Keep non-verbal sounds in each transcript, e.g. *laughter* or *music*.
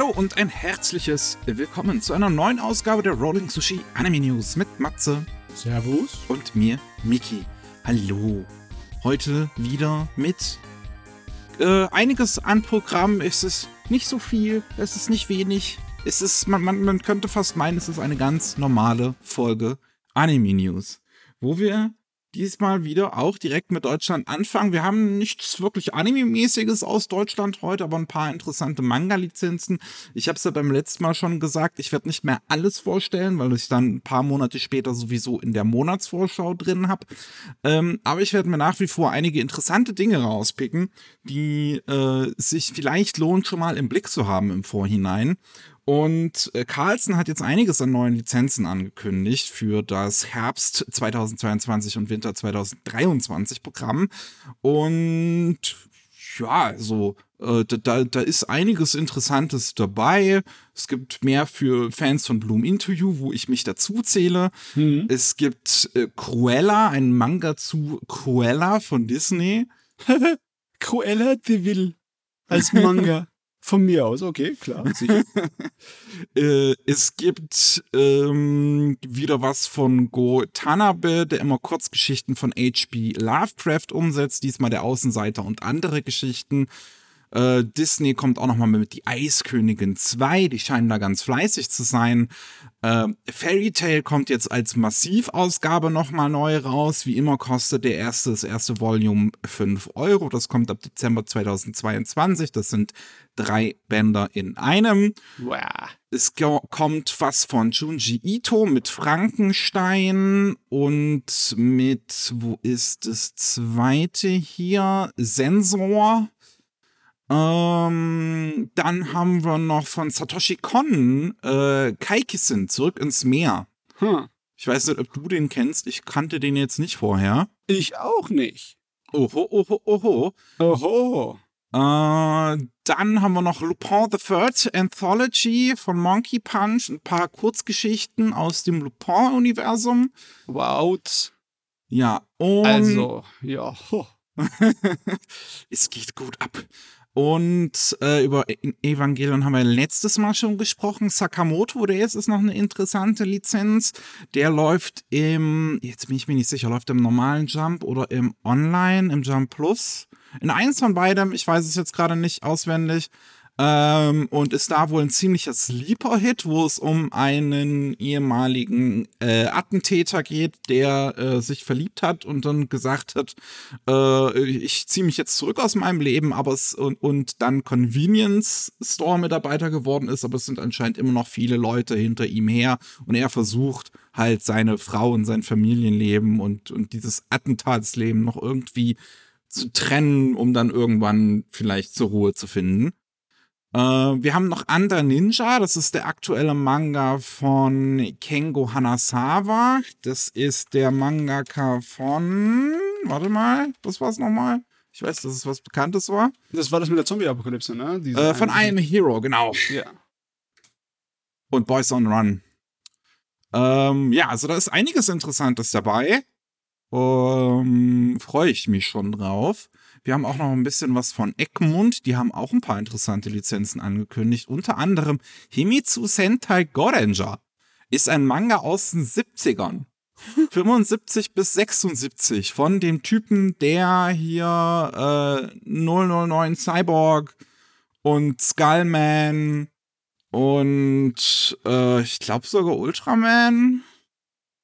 Hallo und ein herzliches Willkommen zu einer neuen Ausgabe der Rolling Sushi Anime News mit Matze. Servus. Und mir, Miki. Hallo. Heute wieder mit äh, einiges an Programm. Es ist nicht so viel, es ist nicht wenig. Es ist, man, man, man könnte fast meinen, es ist eine ganz normale Folge Anime News, wo wir diesmal wieder auch direkt mit Deutschland anfangen. Wir haben nichts wirklich Anime-mäßiges aus Deutschland heute, aber ein paar interessante Manga-Lizenzen. Ich habe es ja beim letzten Mal schon gesagt, ich werde nicht mehr alles vorstellen, weil ich dann ein paar Monate später sowieso in der Monatsvorschau drin habe. Ähm, aber ich werde mir nach wie vor einige interessante Dinge rauspicken, die äh, sich vielleicht lohnt, schon mal im Blick zu haben im Vorhinein. Und äh, Carlson hat jetzt einiges an neuen Lizenzen angekündigt für das Herbst 2022 und Winter 2023 Programm. Und ja, also äh, da, da ist einiges Interessantes dabei. Es gibt mehr für Fans von Bloom You, wo ich mich dazu zähle. Mhm. Es gibt äh, Cruella, ein Manga zu Cruella von Disney. *laughs* Cruella de Vil als Manga. Von mir aus, okay, klar, sicher. *laughs* äh, es gibt ähm, wieder was von Go Tanabe, der immer Kurzgeschichten von H.P. Lovecraft umsetzt, diesmal der Außenseiter und andere Geschichten. Äh, Disney kommt auch nochmal mit die Eiskönigin 2, die scheinen da ganz fleißig zu sein. Äh, Fairy Tale kommt jetzt als Massivausgabe nochmal neu raus. Wie immer kostet der erste, das erste Volume 5 Euro. Das kommt ab Dezember 2022. Das sind drei Bänder in einem. Wow. Es kommt was von Junji Ito mit Frankenstein und mit, wo ist das zweite hier? Sensor. Ähm, dann haben wir noch von Satoshi Kon äh, Kaikisen zurück ins Meer. Hm. Ich weiß nicht, ob du den kennst. Ich kannte den jetzt nicht vorher. Ich auch nicht. Oho, oho, oho. Oho. Äh, dann haben wir noch Lupin the Third Anthology von Monkey Punch. Ein paar Kurzgeschichten aus dem Lupin-Universum. Wow. Ja, und. Also, ja. *laughs* es geht gut ab. Und äh, über e-, Evangelion haben wir letztes Mal schon gesprochen. Sakamoto, der ist, ist noch eine interessante Lizenz. Der läuft im, jetzt bin ich mir nicht sicher, läuft im normalen Jump oder im Online, im Jump Plus. In eins von beidem, ich weiß es jetzt gerade nicht auswendig. Ähm, und ist da wohl ein ziemlicher Sleeper-Hit, wo es um einen ehemaligen äh, Attentäter geht, der äh, sich verliebt hat und dann gesagt hat, äh, ich ziehe mich jetzt zurück aus meinem Leben, aber es und, und dann Convenience Store Mitarbeiter geworden ist, aber es sind anscheinend immer noch viele Leute hinter ihm her und er versucht halt seine Frau und sein Familienleben und, und dieses Attentatsleben noch irgendwie zu trennen, um dann irgendwann vielleicht zur Ruhe zu finden. Äh, wir haben noch Under Ninja, das ist der aktuelle Manga von Kengo Hanasawa. Das ist der Mangaka von. Warte mal, was war es nochmal? Ich weiß, dass es was Bekanntes war. Das war das mit der Zombie-Apokalypse, ne? Äh, von I Am a Hero, genau. Ja. Und Boys on Run. Ähm, ja, also da ist einiges Interessantes dabei. Ähm, Freue ich mich schon drauf. Wir haben auch noch ein bisschen was von Egmont. Die haben auch ein paar interessante Lizenzen angekündigt. Unter anderem Himitsu Sentai Goranger ist ein Manga aus den 70ern. 75 *laughs* bis 76 von dem Typen, der hier äh, 009 Cyborg und Skullman und äh, ich glaube sogar Ultraman.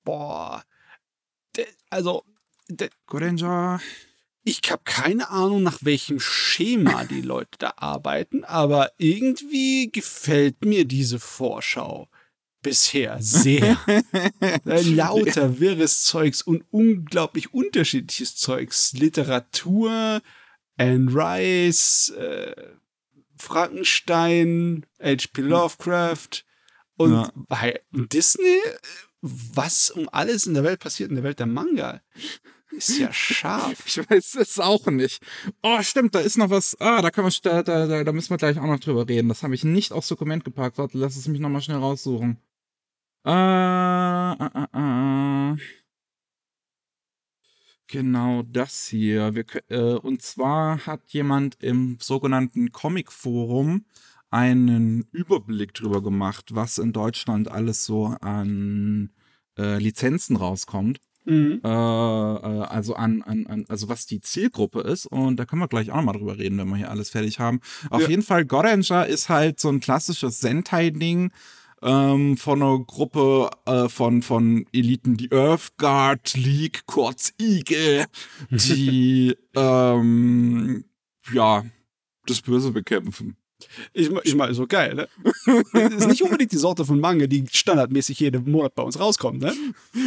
Boah. De, also, de, Goranger ich habe keine Ahnung, nach welchem Schema die Leute da arbeiten, aber irgendwie gefällt mir diese Vorschau bisher sehr. *laughs* Lauter wirres Zeugs und unglaublich unterschiedliches Zeugs. Literatur, Anne Rice, äh, Frankenstein, H.P. Lovecraft und ja. bei Disney, was um alles in der Welt passiert, in der Welt der Manga. Ist ja scharf. ich weiß es auch nicht. Oh, stimmt, da ist noch was. Ah, da können wir, da, da, da müssen wir gleich auch noch drüber reden. Das habe ich nicht aufs Dokument gepackt. Warte, lass es mich nochmal schnell raussuchen. Äh, äh, äh, äh. Genau das hier. Wir, äh, und zwar hat jemand im sogenannten Comic-Forum einen Überblick drüber gemacht, was in Deutschland alles so an äh, Lizenzen rauskommt. Mhm. Äh, äh, also an, an, an, also was die Zielgruppe ist. Und da können wir gleich auch nochmal drüber reden, wenn wir hier alles fertig haben. Auf Ja. jeden Fall, Goranger ist halt so ein klassisches Sentai-Ding ähm, von einer Gruppe äh, von, von Eliten, die Earth Guard League, kurz IG, *laughs* die ähm, ja das Böse bekämpfen. Ich, ich meine, so geil, ne? Das *laughs* ist nicht unbedingt die Sorte von Manga, die standardmäßig jeden Monat bei uns rauskommt, ne?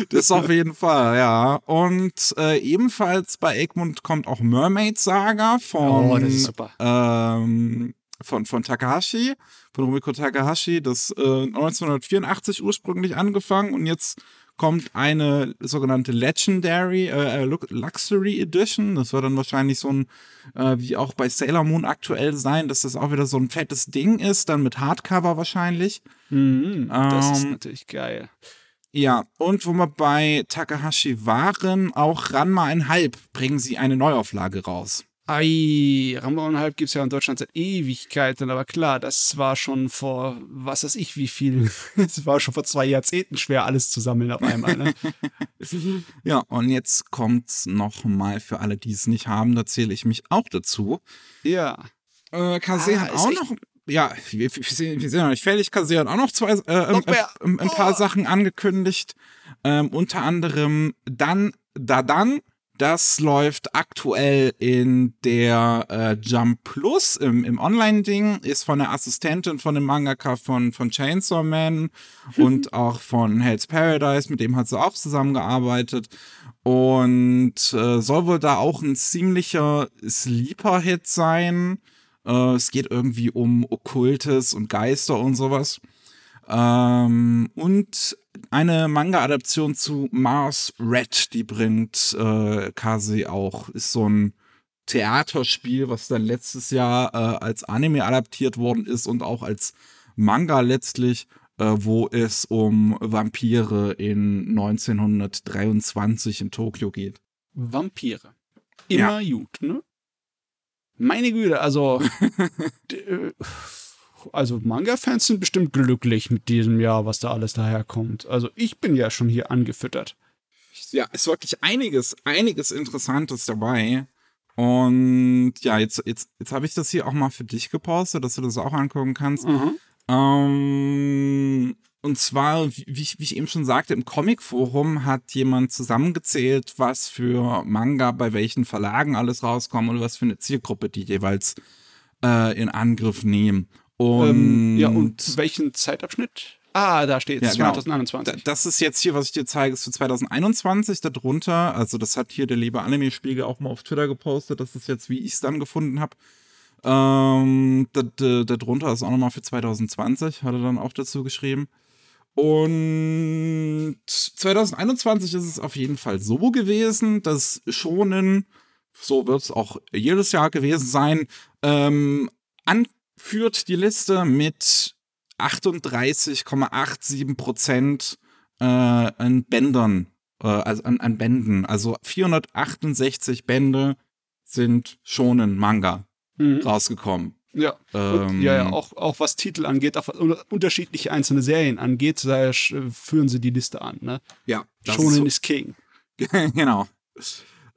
Das auf jeden Fall, ja. Und äh, ebenfalls bei Egmont kommt auch Mermaid Saga von, Oh, das ist super. ähm, von, von Takahashi, von Rumiko Takahashi, das äh, 1984 ursprünglich angefangen und jetzt kommt eine sogenannte Legendary äh, äh, Lu- Luxury Edition. Das wird dann wahrscheinlich so ein, äh, wie auch bei Sailor Moon aktuell sein, dass das auch wieder so ein fettes Ding ist, dann mit Hardcover wahrscheinlich. Mhm, das ist Ähm, natürlich geil. Ja, und wo wir bei Takahashi waren, auch Ranma einhalb bringen sie eine Neuauflage raus. Ei, Rambo und Halb gibt es ja in Deutschland seit Ewigkeiten, aber klar, das war schon vor, was weiß ich, wie viel, *laughs* es war schon vor zwei Jahrzehnten schwer, alles zu sammeln auf einmal. Ne? *laughs* Ja, und jetzt kommt's noch mal für alle, die es nicht haben, da zähle ich mich auch dazu. ja. Äh, Kase Ah, hat auch noch. Ja, wir, wir, sind, wir sind noch nicht fertig. Kase hat auch noch zwei, äh, ein, Noch ein, ein paar Oh. Sachen angekündigt. Ähm, unter anderem dann, da dann. Das läuft aktuell in der äh, Jump Plus im, im Online-Ding, ist von der Assistentin von dem Mangaka von, von Chainsaw Man *laughs* und auch von Hell's Paradise, mit dem hat sie auch zusammengearbeitet. Und äh, soll wohl da auch ein ziemlicher Sleeper-Hit sein. Äh, es geht irgendwie um Okkultes und Geister und sowas. Ähm, und eine Manga-Adaption zu Mars Red, die bringt äh, Kase auch. Ist so ein Theaterspiel, was dann letztes Jahr äh, als Anime adaptiert worden ist und auch als Manga letztlich, äh, wo es um Vampire in 1923 in Tokio geht. Vampire. Immer gut, ne? Meine Güte, also, *laughs* äh, also Manga-Fans sind bestimmt glücklich mit diesem Jahr, was da alles daherkommt. Also ich bin ja schon hier angefüttert. ja, ist wirklich einiges, einiges Interessantes dabei. Und ja, jetzt, jetzt, jetzt habe ich das hier auch mal für dich gepostet, dass du das auch angucken kannst. Mhm. Ähm, und zwar, wie, wie ich- wie ich eben schon sagte, im Comic-Forum hat jemand zusammengezählt, was für Manga bei welchen Verlagen alles rauskommen und was für eine Zielgruppe die jeweils äh, in Angriff nehmen. Und, Ähm, ja, und welchen Zeitabschnitt? Ah, da steht Ja, genau. 2021. Da- Das ist jetzt hier, was ich dir zeige, ist für 2021 darunter. Also das hat hier der liebe Anime-Spiegel auch mal auf Twitter gepostet. Das ist jetzt, wie ich es dann gefunden habe. Ähm, da- da- darunter ist auch nochmal für 2020, hat er dann auch dazu geschrieben. Und 2021 ist es auf jeden Fall so gewesen, dass Shonen, so wird es auch jedes Jahr gewesen sein, ähm, anführt die Liste mit 38,87 Prozent äh, an Bändern, äh, also an, an Bänden. Also 468 Bände sind schonen Manga Mhm. rausgekommen. Ja. Und, Ähm, ja, ja, auch, auch was Titel angeht, auch unterschiedliche einzelne Serien angeht, da führen sie die Liste an. Ne? Ja, Shonen ist ist King. so, *laughs* genau.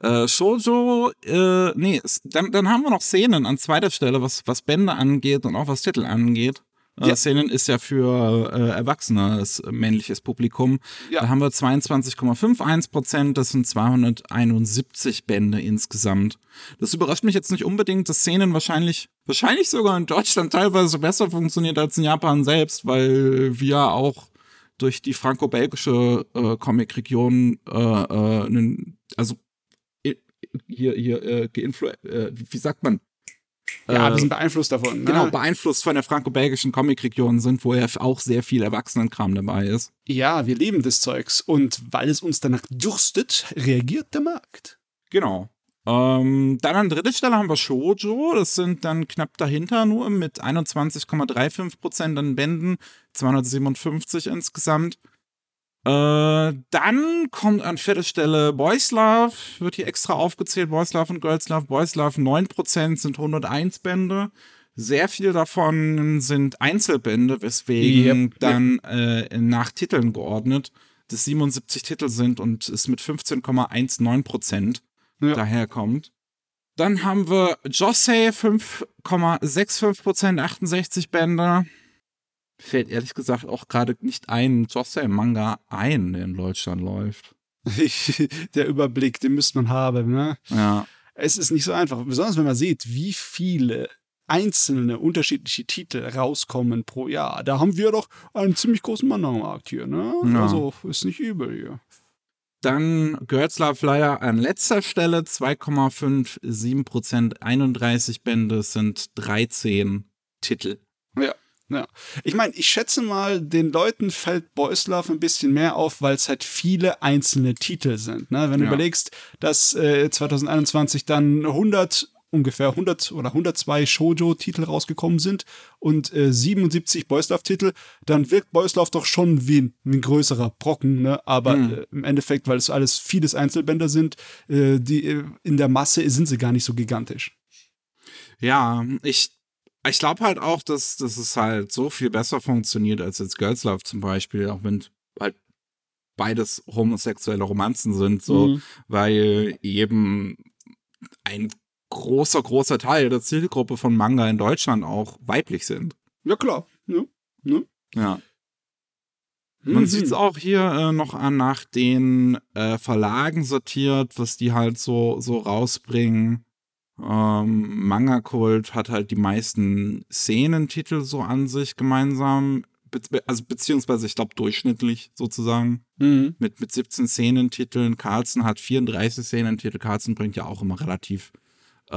Äh, Shoujo, äh, nee, dann, dann haben wir noch Szenen an zweiter Stelle, was, was Bände angeht und auch was Titel angeht. Äh, Ja. Szenen ist ja für äh, erwachsenes äh, männliches Publikum. Ja. Da haben wir 22,51 Prozent, das sind 271 Bände insgesamt. Das überrascht mich jetzt nicht unbedingt, dass Szenen wahrscheinlich, wahrscheinlich sogar in Deutschland teilweise besser funktioniert als in Japan selbst, weil wir auch durch die franco-belgische äh, Comic-Region, äh, äh, also hier, hier, äh, geinflu äh, wie sagt man? Ja, Äh, wir sind beeinflusst davon. Ne? Genau, beeinflusst von der franco-belgischen Comic-Region sind, wo ja auch sehr viel Erwachsenenkram dabei ist. Ja, wir lieben das Zeugs. Und weil es uns danach durstet, reagiert der Markt. Genau. Ähm, dann an dritter Stelle haben wir Shoujo. Das sind dann knapp dahinter nur mit 21,35 Prozent an Bänden, 257 insgesamt. Äh, dann kommt an vierter Stelle Boys Love, wird hier extra aufgezählt. Boys Love und Girls Love. Boys Love 9% sind 101 Bände. Sehr viel davon sind Einzelbände, weswegen Yep, dann Äh, nach Titeln geordnet das 77 Titel sind und es mit 15,19 Prozent Ja. daherkommt. Dann haben wir Josei 5,65 Prozent, 68 Bände. Fällt ehrlich gesagt auch gerade nicht ein Josei-Manga ein, der in Deutschland läuft. Der Überblick, den müsste man haben. Ne? Ja. Es ist nicht so einfach, besonders wenn man sieht, wie viele einzelne unterschiedliche Titel rauskommen pro Jahr. Da haben wir doch einen ziemlich großen Manga-Markt hier. Ne? Ja. Also ist nicht übel hier. Dann Love leider an letzter Stelle 2,57 Prozent, 31 Bände sind 13 Titel. Ja. Ich meine, ich schätze mal, den Leuten fällt Boys Love ein bisschen mehr auf, weil es halt viele einzelne Titel sind. Ne? Wenn du Ja. überlegst, dass äh, 2021 dann 100 ungefähr 100 oder 102 Shoujo-Titel rausgekommen sind und äh, 77 Boys Love-Titel, dann wirkt Boys Love doch schon wie ein, wie ein größerer Brocken, ne? Aber Mhm. äh, im Endeffekt, weil es alles vieles Einzelbänder sind, äh, die äh, in der Masse sind sie gar nicht so gigantisch. Ja, ich, ich glaube halt auch, dass, dass es halt so viel besser funktioniert als jetzt Girls Love zum Beispiel, auch wenn halt beides homosexuelle Romanzen sind, so, Mhm. weil eben ein großer, großer Teil der Zielgruppe von Manga in Deutschland auch weiblich sind. Ja, klar. Ja. Ne? Ja. Man Mhm. sieht es auch hier äh, noch an nach den äh, Verlagen sortiert, was die halt so, so rausbringen. Ähm, Manga-Kult hat halt die meisten Szenentitel so an sich gemeinsam, be also beziehungsweise ich glaube durchschnittlich sozusagen, Mhm. mit, mit 17 Szenentiteln. Carlsen hat 34 Szenentitel. Carlsen bringt ja auch immer relativ äh,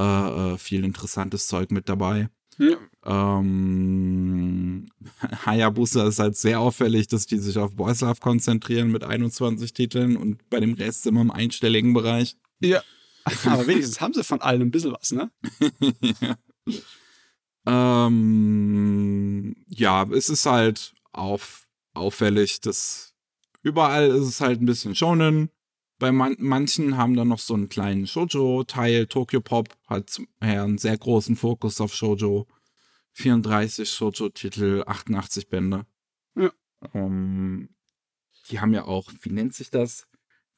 äh, viel interessantes Zeug mit dabei. Ja. Ähm, *laughs* Hayabusa ist halt sehr auffällig, dass die sich auf Boys Love konzentrieren mit 21 Titeln und bei dem Rest wir im einstelligen Bereich. Ja. Aber wenigstens haben sie von allem ein bisschen was, ne? *laughs* ähm, ja, es ist halt auf, auffällig, dass überall ist es halt ein bisschen Shonen. Bei man manchen haben dann noch so einen kleinen Shoujo-Teil. Tokyo Pop hat ja, einen sehr großen Fokus auf Shoujo. 34 Shoujo-Titel, 88 Bände. Ja. Ähm, die haben ja auch, wie nennt sich das?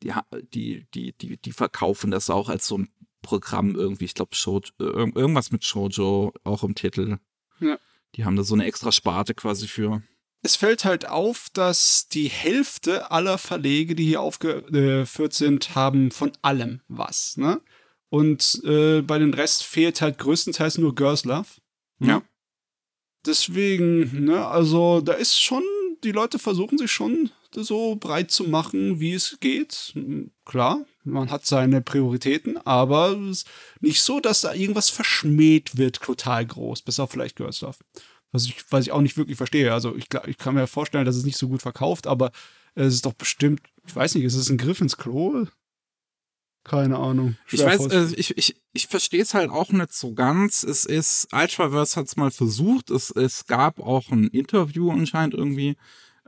Die, die, die, die, die verkaufen das auch als so ein Programm irgendwie. Ich glaube, ir- irgendwas mit Shoujo auch im Titel. Ja. Die haben da so eine extra Sparte quasi für. Es fällt halt auf, dass die Hälfte aller Verlege, die hier aufgeführt sind, haben von allem was, ne? Und äh, bei den Rest fehlt halt größtenteils nur Girls Love. Ja. Deswegen, ne, also da ist schon, die Leute versuchen sich schon so breit zu machen, wie es geht. Klar, man hat seine Prioritäten, aber es ist nicht so, dass da irgendwas verschmäht wird, total groß, bis auf vielleicht Girls Love. Was ich, was ich auch nicht wirklich verstehe. Also ich, ich kann mir vorstellen, dass es nicht so gut verkauft, aber es ist doch bestimmt, ich weiß nicht, ist es ein Griff ins Klo? Keine Ahnung. Ich weiß, äh, ich, ich, ich verstehe es halt auch nicht so ganz. Es ist, Ultraverse hat es mal versucht. Es, es gab auch ein Interview anscheinend irgendwie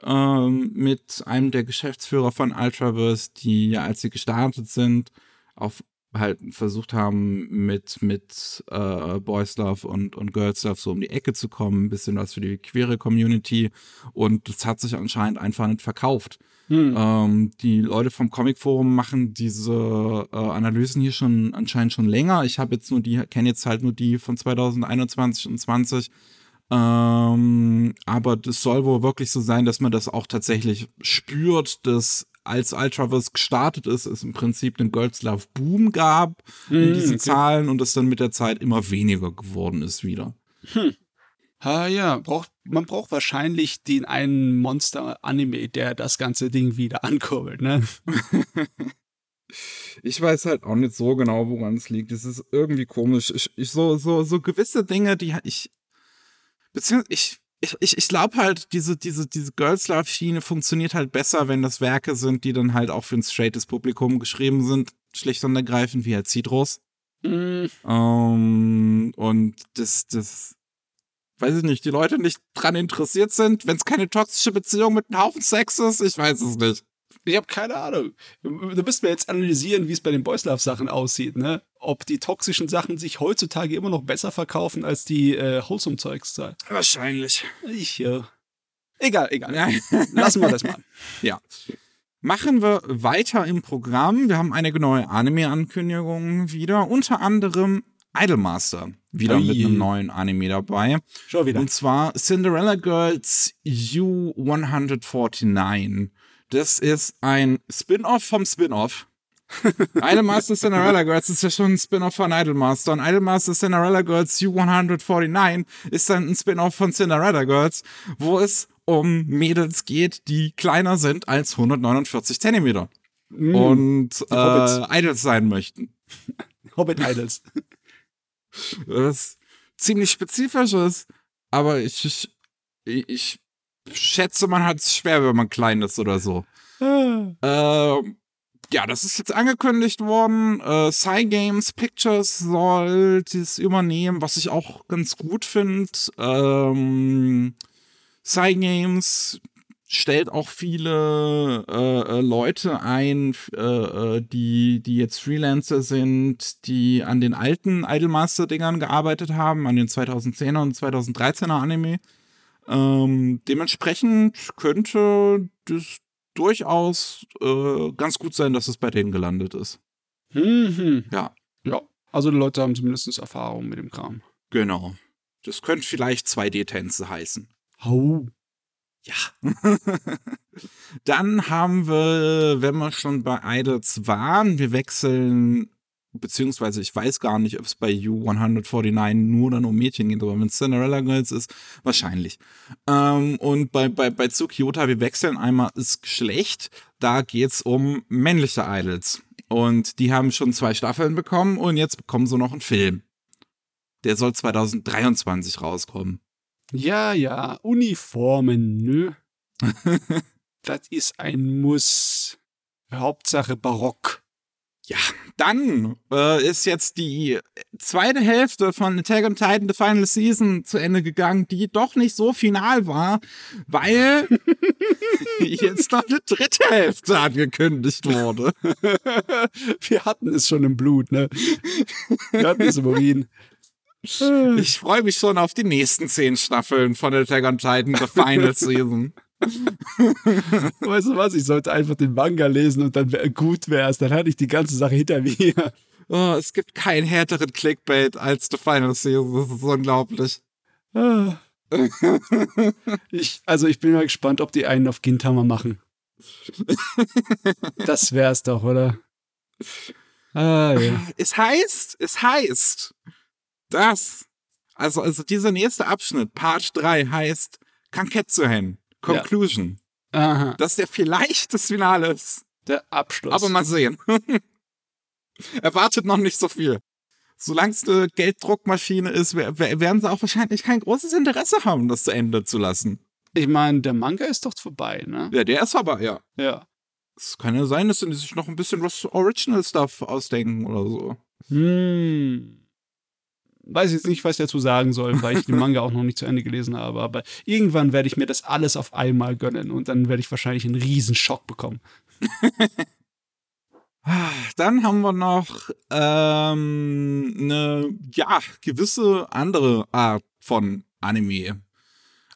ähm, mit einem der Geschäftsführer von Ultraverse, die ja, als sie gestartet sind, auf halt versucht haben, mit, mit äh, Boys Love und, und Girls Love so um die Ecke zu kommen, ein bisschen was für die queere Community. Und das hat sich anscheinend einfach nicht verkauft. Hm. Ähm, die Leute vom Comic Forum machen diese äh, Analysen hier schon anscheinend schon länger. Ich habe jetzt nur die, kenne jetzt halt nur die von 2021 und 20. Ähm, aber das soll wohl wirklich so sein, dass man das auch tatsächlich spürt, dass als Ultraverse gestartet ist, es im Prinzip einen Girls Love Boom gab in Hm, diesen okay. Zahlen und es dann mit der Zeit immer weniger geworden ist wieder. Ah ja, braucht, man braucht wahrscheinlich den einen Monster-Anime, der das ganze Ding wieder ankurbelt, ne? *laughs* Ich weiß halt auch nicht so genau, woran es liegt. Es ist irgendwie komisch. Ich, ich so, so, so gewisse Dinge, die ich. Beziehungsweise ich. Ich, ich, ich glaube halt, diese, diese, diese Girls Love-Schiene funktioniert halt besser, wenn das Werke sind, die dann halt auch für ein straightes Publikum geschrieben sind, schlicht und ergreifend, wie halt Citrus. Hm, Ähm, und das, das, weiß ich nicht, die Leute nicht dran interessiert sind, wenn es keine toxische Beziehung mit einem Haufen Sex ist, ich weiß es nicht. Ich habe keine Ahnung. Du müsst mir jetzt analysieren, wie es bei den Boys Love Sachen aussieht, ne? Ob die toxischen Sachen sich heutzutage immer noch besser verkaufen als die äh, Wholesome-Zeugs. Wahrscheinlich. Ich, äh, egal, egal. Lassen wir das mal. *laughs* Ja. Machen wir weiter im Programm. Wir haben einige neue Anime-Ankündigungen wieder. Unter anderem Idolmaster. Wieder Ui. mit einem neuen Anime dabei. Schon wieder. Und zwar Cinderella Girls U149. Das ist ein Spin-off vom Spin-off. Idolmaster Cinderella Girls ist ja schon ein Spin-off von Idolmaster. Und Idolmaster Cinderella Girls U149 ist dann ein Spin-off von Cinderella Girls, wo es um Mädels geht, die kleiner sind als 149 Zentimeter. Mm, Und äh, Idols sein möchten. *laughs* Hobbit Idols. *laughs* was ziemlich spezifisch ist, aber ich, ich, ich schätze, man hat es schwer, wenn man klein ist oder so. Ah. Ähm, ja, das ist jetzt angekündigt worden. Äh, Cygames Pictures soll das übernehmen, was ich auch ganz gut finde. Ähm, Cygames stellt auch viele äh, äh, Leute ein, äh, äh, die, die jetzt Freelancer sind, die an den alten Idolmaster-Dingern gearbeitet haben, an den 2010er und 2013er Anime. Ähm, dementsprechend könnte das durchaus äh, ganz gut sein, dass es bei denen gelandet ist. Mhm. Ja. Ja. Also die Leute haben zumindest Erfahrung mit dem Kram. Genau. Das könnte vielleicht 2D-Tänze heißen. Hau. Ja. *laughs* Dann haben wir, wenn wir schon bei Idols waren, wir wechseln, beziehungsweise ich weiß gar nicht, ob es bei U149 nur dann um Mädchen geht, aber wenn es Cinderella Girls ist, wahrscheinlich. Ähm, und bei, bei, bei Tsukiota, wir wechseln einmal das Geschlecht, da geht's um männliche Idols. Und die haben schon zwei Staffeln bekommen und jetzt bekommen sie noch einen Film. Der soll 2023 rauskommen. Ja, ja. Uniformen, nö. *laughs* das ist ein Muss. Hauptsache Barock. Ja, dann äh, ist jetzt die zweite Hälfte von Attack on Titan The Final Season zu Ende gegangen, die doch nicht so final war, weil *laughs* jetzt noch eine dritte Hälfte angekündigt wurde. *laughs* Wir hatten es schon im Blut, ne? Wir hatten es im Urin. Ich freue mich schon auf die nächsten zehn Staffeln von Attack on Titan The Final *laughs* Season. *laughs* Weißt du was? Ich sollte einfach den Manga lesen und dann gut wär's. Dann hatte ich die ganze Sache hinter mir. *laughs* Oh, es gibt keinen härteren Clickbait als The Final Season. Das ist unglaublich. Ah. *laughs* Ich, also ich bin mal gespannt, ob die einen auf Gintama machen. Das wär's doch, oder? Ah, ja. Es heißt, es heißt, dass, also, also dieser nächste Abschnitt, Part 3, heißt Kanketsuhen, Conclusion. Aha. Dass der vielleicht das Finale ist. Der Abschluss. Aber mal sehen. *laughs* Erwartet noch nicht so viel. Solange es eine Gelddruckmaschine ist, wer- wer- werden sie auch wahrscheinlich kein großes Interesse haben, das zu Ende zu lassen. ich meine, der Manga ist doch vorbei, ne? Ja, der ist aber, ja. Ja. Es kann ja sein, dass sie sich noch ein bisschen was Original Stuff ausdenken oder so. Hm. Weiß jetzt nicht, was ich dazu sagen soll, weil ich den Manga auch noch nicht zu Ende gelesen habe. Aber irgendwann werde ich mir das alles auf einmal gönnen und dann werde ich wahrscheinlich einen riesen Schock bekommen. *laughs* Dann haben wir noch ähm, eine, ja, gewisse andere Art von Anime.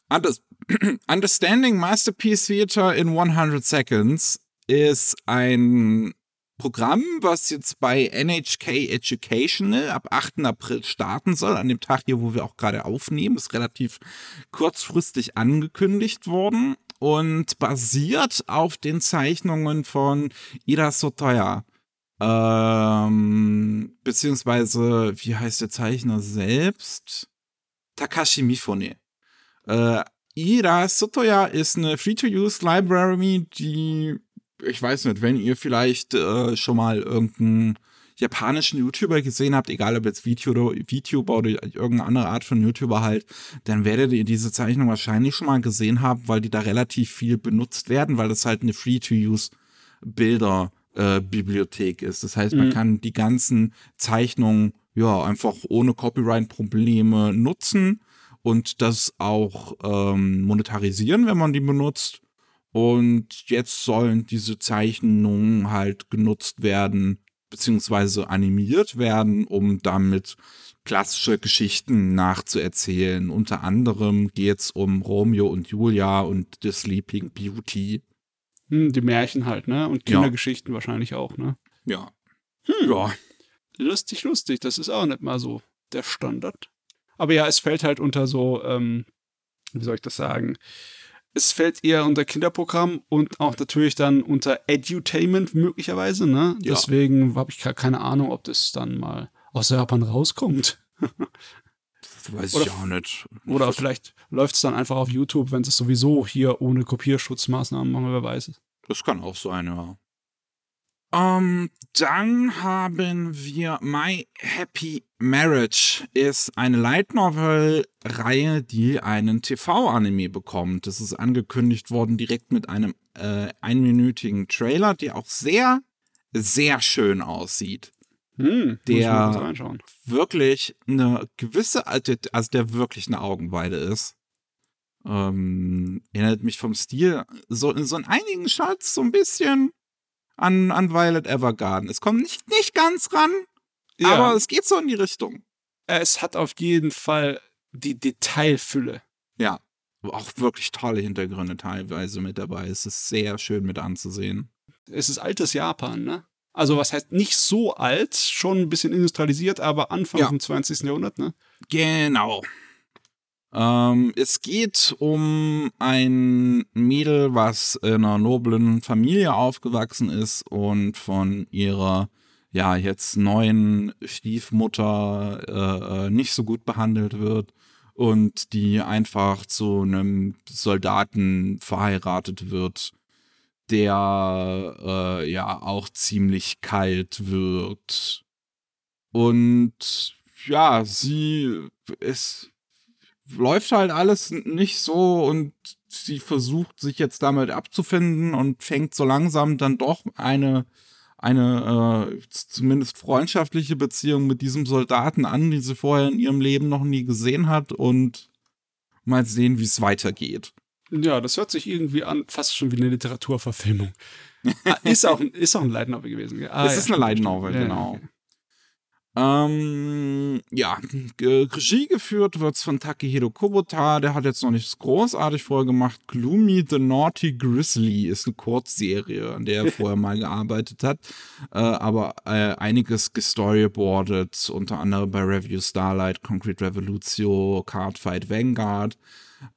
Under *clears throat* Understanding Masterpiece Theater in 100 Seconds ist ein Programm, was jetzt bei NHK Educational ab 8. April starten soll, an dem Tag hier, wo wir auch gerade aufnehmen, ist relativ kurzfristig angekündigt worden und basiert auf den Zeichnungen von Ira Sotoya. Ähm, beziehungsweise, wie heißt der Zeichner selbst? Takashi Mifune. Äh, Ira Sotoya ist eine Free-to-Use-Library, die, ich weiß nicht, wenn ihr vielleicht äh, schon mal irgendeinen japanischen YouTuber gesehen habt, egal ob jetzt Video oder VTuber oder irgendeine andere Art von YouTuber halt, dann werdet ihr diese Zeichnung wahrscheinlich schon mal gesehen haben, weil die da relativ viel benutzt werden, weil das halt eine Free-to-Use-Bilder äh, ist. Das heißt, man Mhm. kann die ganzen Zeichnungen ja einfach ohne Copyright-Probleme nutzen und das auch ähm, monetarisieren, wenn man die benutzt. Und jetzt sollen diese Zeichnungen halt genutzt werden, beziehungsweise animiert werden, um damit klassische Geschichten nachzuerzählen. Unter anderem geht es um Romeo und Julia und The Sleeping Beauty. Hm, die Märchen halt, ne? Und Kindergeschichten ja. wahrscheinlich auch, ne? Ja. Hm. Ja. Lustig, lustig. Das ist auch nicht mal so der Standard. Aber ja, es fällt halt unter so, ähm, wie soll ich das sagen? Es fällt eher unter Kinderprogramm und auch natürlich dann unter Edutainment möglicherweise, ne? Ja. Deswegen habe ich keine Ahnung, ob das dann mal aus Japan rauskommt. das weiß oder, ich auch nicht. Oder vielleicht läuft es dann einfach auf YouTube, wenn es sowieso hier ohne Kopierschutzmaßnahmen machen, wer weiß es. Das kann auch sein, ja. Ähm, dann haben wir My Happy Marriage ist eine Light Novel Reihe, die einen TV-Anime bekommt. Das ist angekündigt worden direkt mit einem äh, einminütigen Trailer, der auch sehr, sehr schön aussieht. Hm, der wirklich eine gewisse, also der wirklich eine Augenweide ist. Ähm, erinnert mich vom Stil so, so in einigen Shots so ein bisschen an, an Violet Evergarden. Es kommt nicht, nicht ganz ran, ja. aber es geht so in die Richtung. Es hat auf jeden Fall die Detailfülle. Ja, auch wirklich tolle Hintergründe teilweise mit dabei. Es ist sehr schön mit anzusehen. Es ist altes Japan, ne? Also was heißt nicht so alt, schon ein bisschen industrialisiert, aber Anfang ja. vom 20. Jahrhundert, ne? Genau. Ähm, es geht um ein Mädel, was in einer noblen Familie aufgewachsen ist und von ihrer ja jetzt neuen Stiefmutter äh, äh, nicht so gut behandelt wird und die einfach zu einem Soldaten verheiratet wird, der äh, ja auch ziemlich kalt wird. Und ja, sie ist läuft halt alles nicht so und sie versucht sich jetzt damit abzufinden und fängt so langsam dann doch eine eine äh, zumindest freundschaftliche Beziehung mit diesem Soldaten an, die sie vorher in ihrem Leben noch nie gesehen hat und mal sehen, wie es weitergeht. Ja, das hört sich irgendwie an, fast schon wie eine Literaturverfilmung. ah, ist, auch, ist auch ein Light Novel gewesen. Ah, es ja, ist eine Light Novel, genau. Ja, okay. Ähm, ja, Regie geführt wird von Takehiro Kubota, der hat jetzt noch nichts großartig vorher gemacht. Gloomy the Naughty Grizzly ist eine Kurzserie, an der er *laughs* vorher mal gearbeitet hat, äh, aber äh, einiges gestoryboardet, unter anderem bei Review Starlight, Concrete Revolution, Cardfight Vanguard.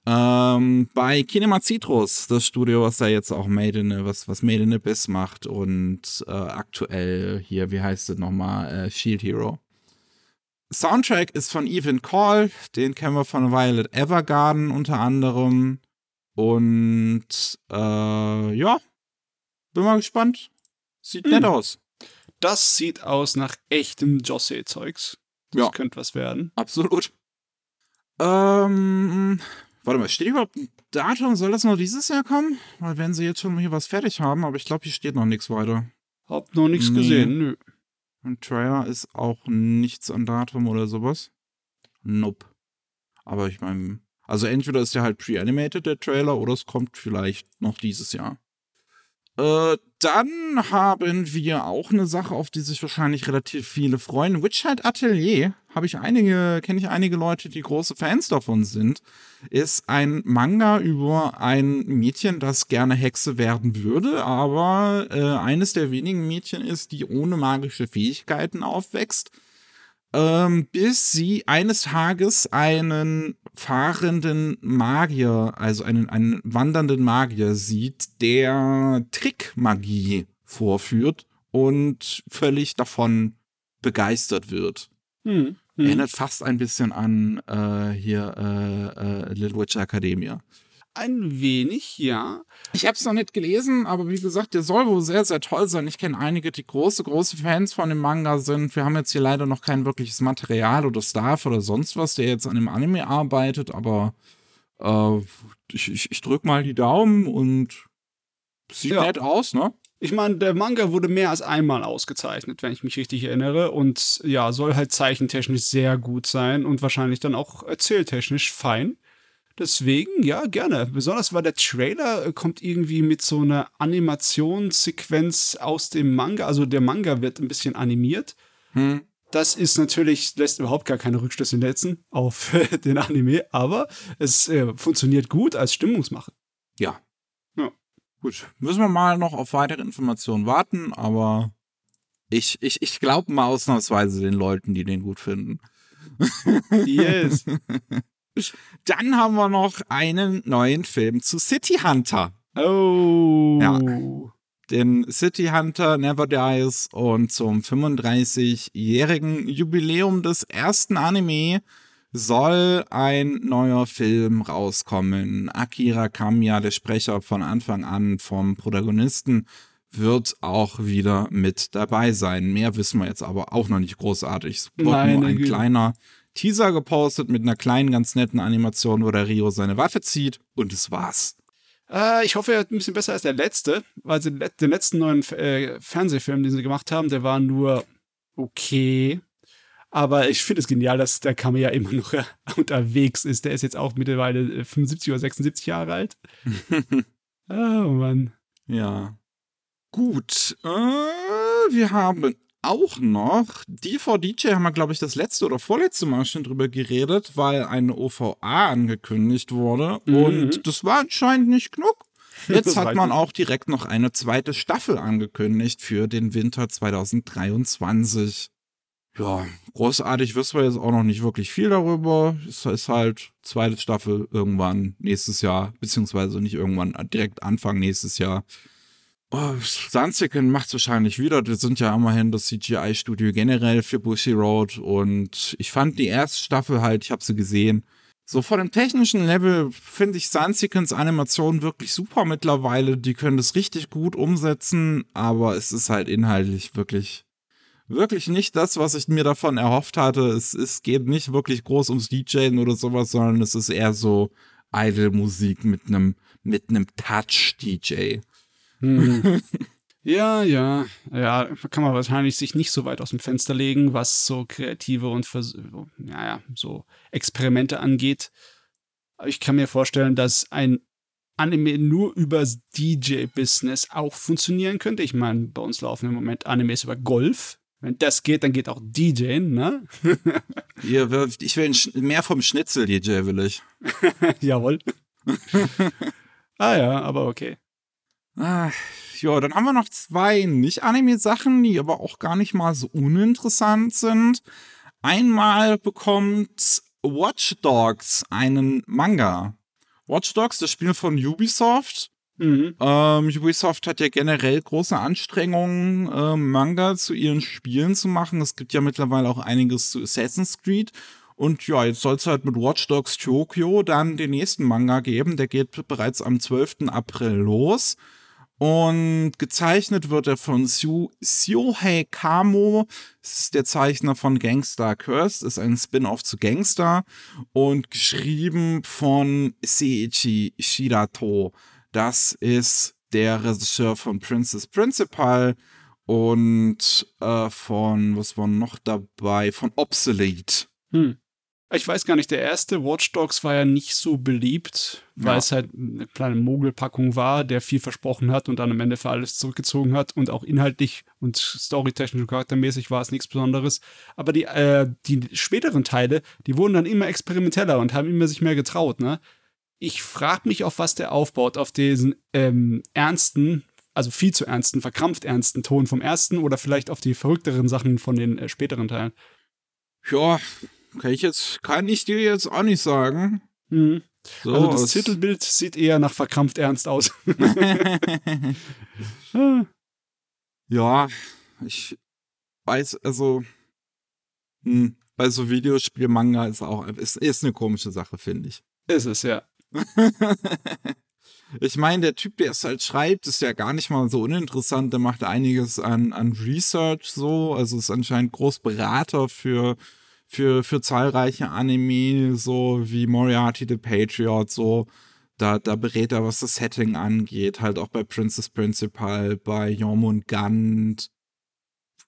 Ähm, bei Kinema Citrus, das Studio, was da jetzt auch Made in, was, was Made in Abyss macht und äh, aktuell hier, wie heißt es nochmal, äh, Shield Hero. Soundtrack ist von Evan Call, den kennen wir von Violet Evergarden unter anderem. Und äh, ja, bin mal gespannt. Sieht hm. nett aus. Das sieht aus nach echtem Josse-Zeugs. Das ja. könnte was werden. Absolut. Ähm, Warte mal, steht überhaupt ein Datum? Soll das noch dieses Jahr kommen? Weil wenn sie jetzt schon hier was fertig haben, aber ich glaube, hier steht noch nichts weiter. Hab noch nichts nee. gesehen, nö. Ein Trailer ist auch nichts an Datum oder sowas. Nope. Aber ich meine, also entweder ist der halt pre-animated, der Trailer, oder es kommt vielleicht noch dieses Jahr. Äh, dann haben wir auch eine Sache, auf die sich wahrscheinlich relativ viele freuen. Witchlight Atelier habe ich einige, kenne ich einige Leute, die große Fans davon sind. Ist ein Manga über ein Mädchen, das gerne Hexe werden würde, aber äh, eines der wenigen Mädchen ist, die ohne magische Fähigkeiten aufwächst. Ähm, bis sie eines Tages einen fahrenden Magier, also einen, einen wandernden Magier sieht, der Trickmagie vorführt und völlig davon begeistert wird. Hm, hm. Erinnert fast ein bisschen an äh, hier äh, äh, Little Witch Academia. Ein wenig, ja. Ich habe es noch nicht gelesen, aber wie gesagt, der soll wohl sehr, sehr toll sein. Ich kenne einige, die große, große Fans von dem Manga sind. Wir haben jetzt hier leider noch kein wirkliches Material oder Staff oder sonst was, der jetzt an dem Anime arbeitet, aber äh, ich, ich, ich drück mal die Daumen und sieht ja. nett aus, ne? Ich meine, der Manga wurde mehr als einmal ausgezeichnet, wenn ich mich richtig erinnere. Und ja, soll halt zeichentechnisch sehr gut sein und wahrscheinlich dann auch erzähltechnisch fein. Deswegen, ja, gerne. Besonders weil der Trailer äh, kommt irgendwie mit so einer Animationssequenz aus dem Manga. Also der Manga wird ein bisschen animiert. Hm. Das ist natürlich, lässt überhaupt gar keine Rückschlüsse setzen auf *laughs* den Anime, aber es äh, funktioniert gut als Stimmungsmache. Ja. Ja. Gut, müssen wir mal noch auf weitere Informationen warten, aber ich, ich, ich glaube mal ausnahmsweise den Leuten, die den gut finden. Yes. *laughs* Dann haben wir noch einen neuen Film zu City Hunter. Oh. Ja. Den City Hunter Never Dies und zum 35-jährigen Jubiläum des ersten Anime soll ein neuer Film rauskommen. Akira Kamiya, der Sprecher von Anfang an vom Protagonisten, wird auch wieder mit dabei sein. Mehr wissen wir jetzt aber auch noch nicht großartig. Es Meine nur ein Güte. kleiner Teaser gepostet mit einer kleinen, ganz netten Animation, wo der Rio seine Waffe zieht und es war's. Äh, ich hoffe, er wird ein bisschen besser als der letzte, weil sie den letzten neuen äh, Fernsehfilm, den sie gemacht haben, der war nur okay. Aber ich finde es genial, dass der Kamea immer noch äh, unterwegs ist. Der ist jetzt auch mittlerweile äh, 75 oder 76 Jahre alt. *laughs* Oh Mann. Ja. Gut. Äh, wir haben auch noch, DVD haben wir, glaube ich, das letzte oder vorletzte Mal schon drüber geredet, weil eine OVA angekündigt wurde. Mhm. Und das war anscheinend nicht genug. *laughs* Jetzt hat man auch direkt noch eine zweite Staffel angekündigt für den Winter 2023. Ja, großartig wissen wir jetzt auch noch nicht wirklich viel darüber. Es ist halt zweite Staffel irgendwann nächstes Jahr, beziehungsweise nicht irgendwann, direkt Anfang nächstes Jahr. Oh, Sansiken macht wahrscheinlich wieder. Das sind ja immerhin das CGI-Studio generell für Bushy Road. Und ich fand die erste Staffel halt, ich habe sie gesehen. So von dem technischen Level finde ich Sansikens Animation wirklich super mittlerweile. Die können das richtig gut umsetzen, aber es ist halt inhaltlich wirklich, wirklich nicht das, was ich mir davon erhofft hatte. Es, es geht nicht wirklich groß ums DJen oder sowas, sondern es ist eher so Idle-Musik mit einem mit einem Touch-DJ. Mhm. *laughs* ja, ja, ja, kann man wahrscheinlich sich nicht so weit aus dem Fenster legen, was so kreative und Vers ja, ja, so Experimente angeht. Aber ich kann mir vorstellen, dass ein Anime nur übers DJ-Business auch funktionieren könnte. Ich meine, bei uns laufen im Moment Animes über Golf. Wenn das geht, dann geht auch DJing, ne? *laughs* Wirft- ich will mehr vom Schnitzel-DJ, will ich. *laughs* Jawohl. ah ja, aber okay. Ah, ja, dann haben wir noch zwei Nicht-Anime-Sachen, die aber auch gar nicht mal so uninteressant sind. Einmal bekommt Watch Dogs einen Manga. Watch Dogs, das Spiel von Ubisoft. Mhm. Ähm, Ubisoft hat ja generell große Anstrengungen, ähm, Manga zu ihren Spielen zu machen. Es gibt ja mittlerweile auch einiges zu Assassin's Creed. Und ja, jetzt soll es halt mit Watch Dogs Tokyo dann den nächsten Manga geben. Der geht bereits am 12. April los. Und gezeichnet wird er von Syohei Kamo. Das ist der Zeichner von Gangster Cursed, ist ein Spin-off zu Gangster. Und geschrieben von Seiichi Shirato. Das ist der Regisseur von Princess Principal und äh, von, was war noch dabei? Von Obsolete. Hm. Ich weiß gar nicht, der erste Watch Dogs war ja nicht so beliebt, weil Ja. es halt eine kleine Mogelpackung war, der viel versprochen hat und dann am Ende für alles zurückgezogen hat und auch inhaltlich und storytechnisch und charaktermäßig war es nichts Besonderes. Aber die, äh, die späteren Teile, die wurden dann immer experimenteller und haben immer sich mehr getraut, ne? Ich frage mich, auf was der aufbaut, auf diesen ähm, ernsten, also viel zu ernsten, verkrampft ernsten Ton vom ersten oder vielleicht auf die verrückteren Sachen von den äh, späteren Teilen. Ja, kann ich jetzt, kann ich dir jetzt auch nicht sagen. Mhm. So, Also das Titelbild sieht eher nach verkrampft ernst aus. *laughs* *laughs* Ja, ich weiß, also, hm, bei so Videospiel-Manga ist auch, ist, ist eine komische Sache, finde ich. ist es, ja. *laughs* ich meine, der Typ, der es halt schreibt, ist ja gar nicht mal so uninteressant. Der macht einiges an, an Research so. Also ist anscheinend Großberater für, für, für zahlreiche Anime, so wie Moriarty the Patriot, so. Da, da berät er, was das Setting angeht. Halt auch bei Princess Principal, bei Jormungand,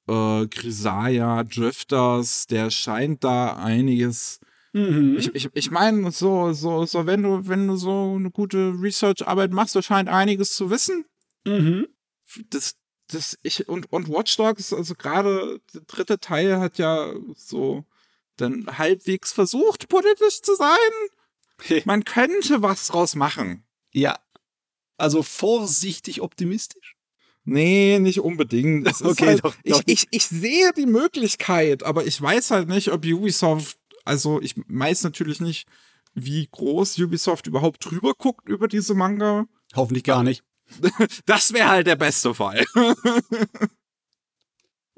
äh, Grisaya, Drifters. Der scheint da einiges Mhm. Ich, ich, ich meine, so, so, so, wenn du, wenn du so eine gute Research-Arbeit machst, du scheint einiges zu wissen. Mhm. Das, das, ich, und, und Watch Dogs, also gerade der dritte Teil hat ja so dann halbwegs versucht, politisch zu sein. Man könnte was draus machen. Ja. Also vorsichtig optimistisch. Nee, nicht unbedingt. *laughs* Ist Okay, halt, doch, ich, doch. ich, ich sehe die Möglichkeit, aber ich weiß halt nicht, ob Ubisoft, also ich weiß natürlich nicht, wie groß Ubisoft überhaupt drüber guckt über diese Manga. Hoffentlich gar nicht. *laughs* Das wäre halt der beste Fall. *laughs*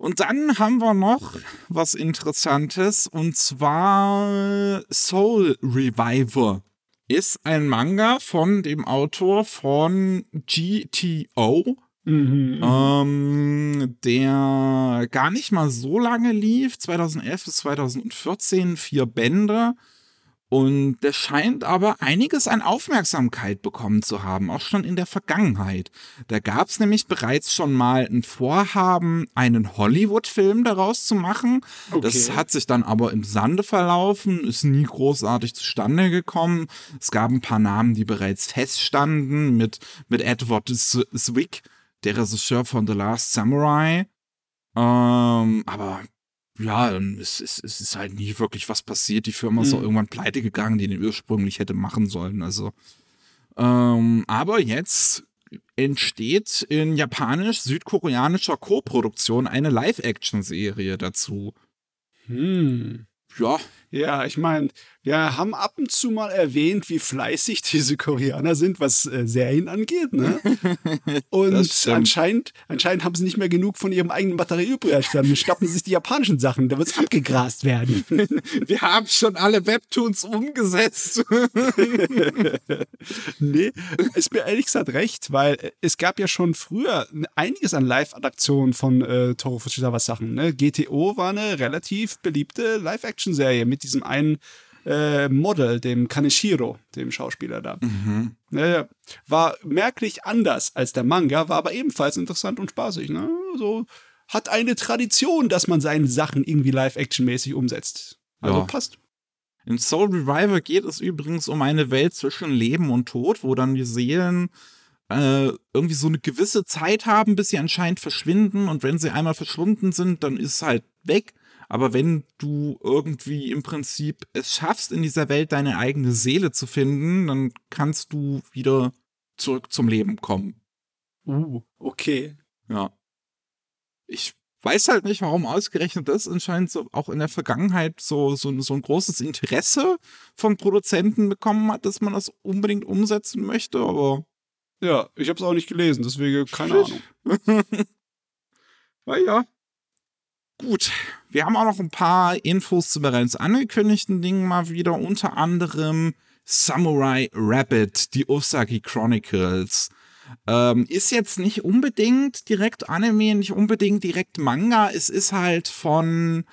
Und dann haben wir noch was Interessantes und zwar Soul Reviver ist ein Manga von dem Autor von GTO, Mhm. ähm, der gar nicht mal so lange lief, 2011 bis 2014, vier Bände. Und der scheint aber einiges an Aufmerksamkeit bekommen zu haben, auch schon in der Vergangenheit. Da gab es nämlich bereits schon mal ein Vorhaben, einen Hollywood-Film daraus zu machen. Das Okay. hat sich dann aber im Sande verlaufen, ist nie großartig zustande gekommen. Es gab ein paar Namen, die bereits feststanden, mit, mit Edward Zwick, der Regisseur von The Last Samurai. Ähm, aber ja, es, es, es ist halt nie wirklich was passiert. Die Firma ist Mhm. auch irgendwann pleite gegangen, die den ursprünglich hätte machen sollen. Also, ähm, aber jetzt entsteht in japanisch-südkoreanischer Co-Produktion eine Live-Action-Serie dazu. Hm. Ja, Ja, ich meine, wir haben ab und zu mal erwähnt, wie fleißig *laughs* diese Koreaner sind, was äh, Serien angeht, ne? *laughs* Und anscheinend, anscheinend haben sie nicht mehr genug von ihrem eigenen Batterie übrig. Dann schnappen sie sich die japanischen Sachen, da wird's abgegrast werden. *laughs* wir haben schon alle Webtoons umgesetzt. nee, ist mir ehrlich gesagt recht, weil äh, es gab ja schon früher einiges an Live-Adaptionen von äh, Toro Fujisawas Sachen. Ne? GTO war eine relativ beliebte Live-Action-Serie mit diesem einen äh, Model, dem Kaneshiro, dem Schauspieler da. mhm. Naja, war merklich anders als der Manga, war aber ebenfalls interessant und spaßig. Ne? So hat eine Tradition, dass man seine Sachen irgendwie live-action-mäßig umsetzt. Also Ja. passt. In Soul Revival geht es übrigens um eine Welt zwischen Leben und Tod, wo dann die Seelen äh, irgendwie so eine gewisse Zeit haben, bis sie anscheinend verschwinden. Und wenn sie einmal verschwunden sind, dann ist es halt weg. Aber wenn du irgendwie im Prinzip es schaffst, in dieser Welt deine eigene Seele zu finden, dann kannst du wieder zurück zum Leben kommen. Uh, okay. Ja. Ich weiß halt nicht, warum ausgerechnet das anscheinend so auch in der Vergangenheit so, so, so ein großes Interesse von Produzenten bekommen hat, dass man das unbedingt umsetzen möchte, aber Ja, ich habe es auch nicht gelesen, deswegen keine. Ahnung. *laughs* naja. Gut, wir haben auch noch ein paar Infos zu bereits angekündigten Dingen mal wieder, unter anderem Samurai Rabbit, die Osaki Chronicles. Ähm, ist jetzt nicht unbedingt direkt Anime, nicht unbedingt direkt Manga. Es ist halt von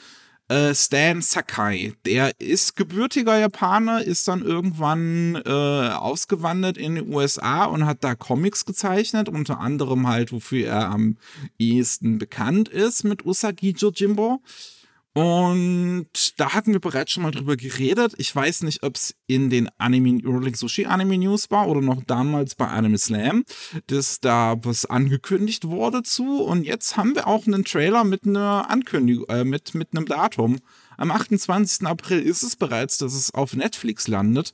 äh, Stan Sakai. Der ist gebürtiger Japaner, ist dann irgendwann äh, ausgewandert in die USA und hat da Comics gezeichnet, unter anderem halt, wofür er am ehesten bekannt ist mit Usagi Jojimbo. Und da hatten wir bereits schon mal drüber geredet. Ich weiß nicht, ob es in den Anime Rolling Sushi Anime News war oder noch damals bei Anime Slam, dass da was angekündigt wurde zu. Und jetzt haben wir auch einen Trailer mit einer Ankündigung, äh, mit, mit einem Datum. Am 28. April ist es bereits, dass es auf Netflix landet.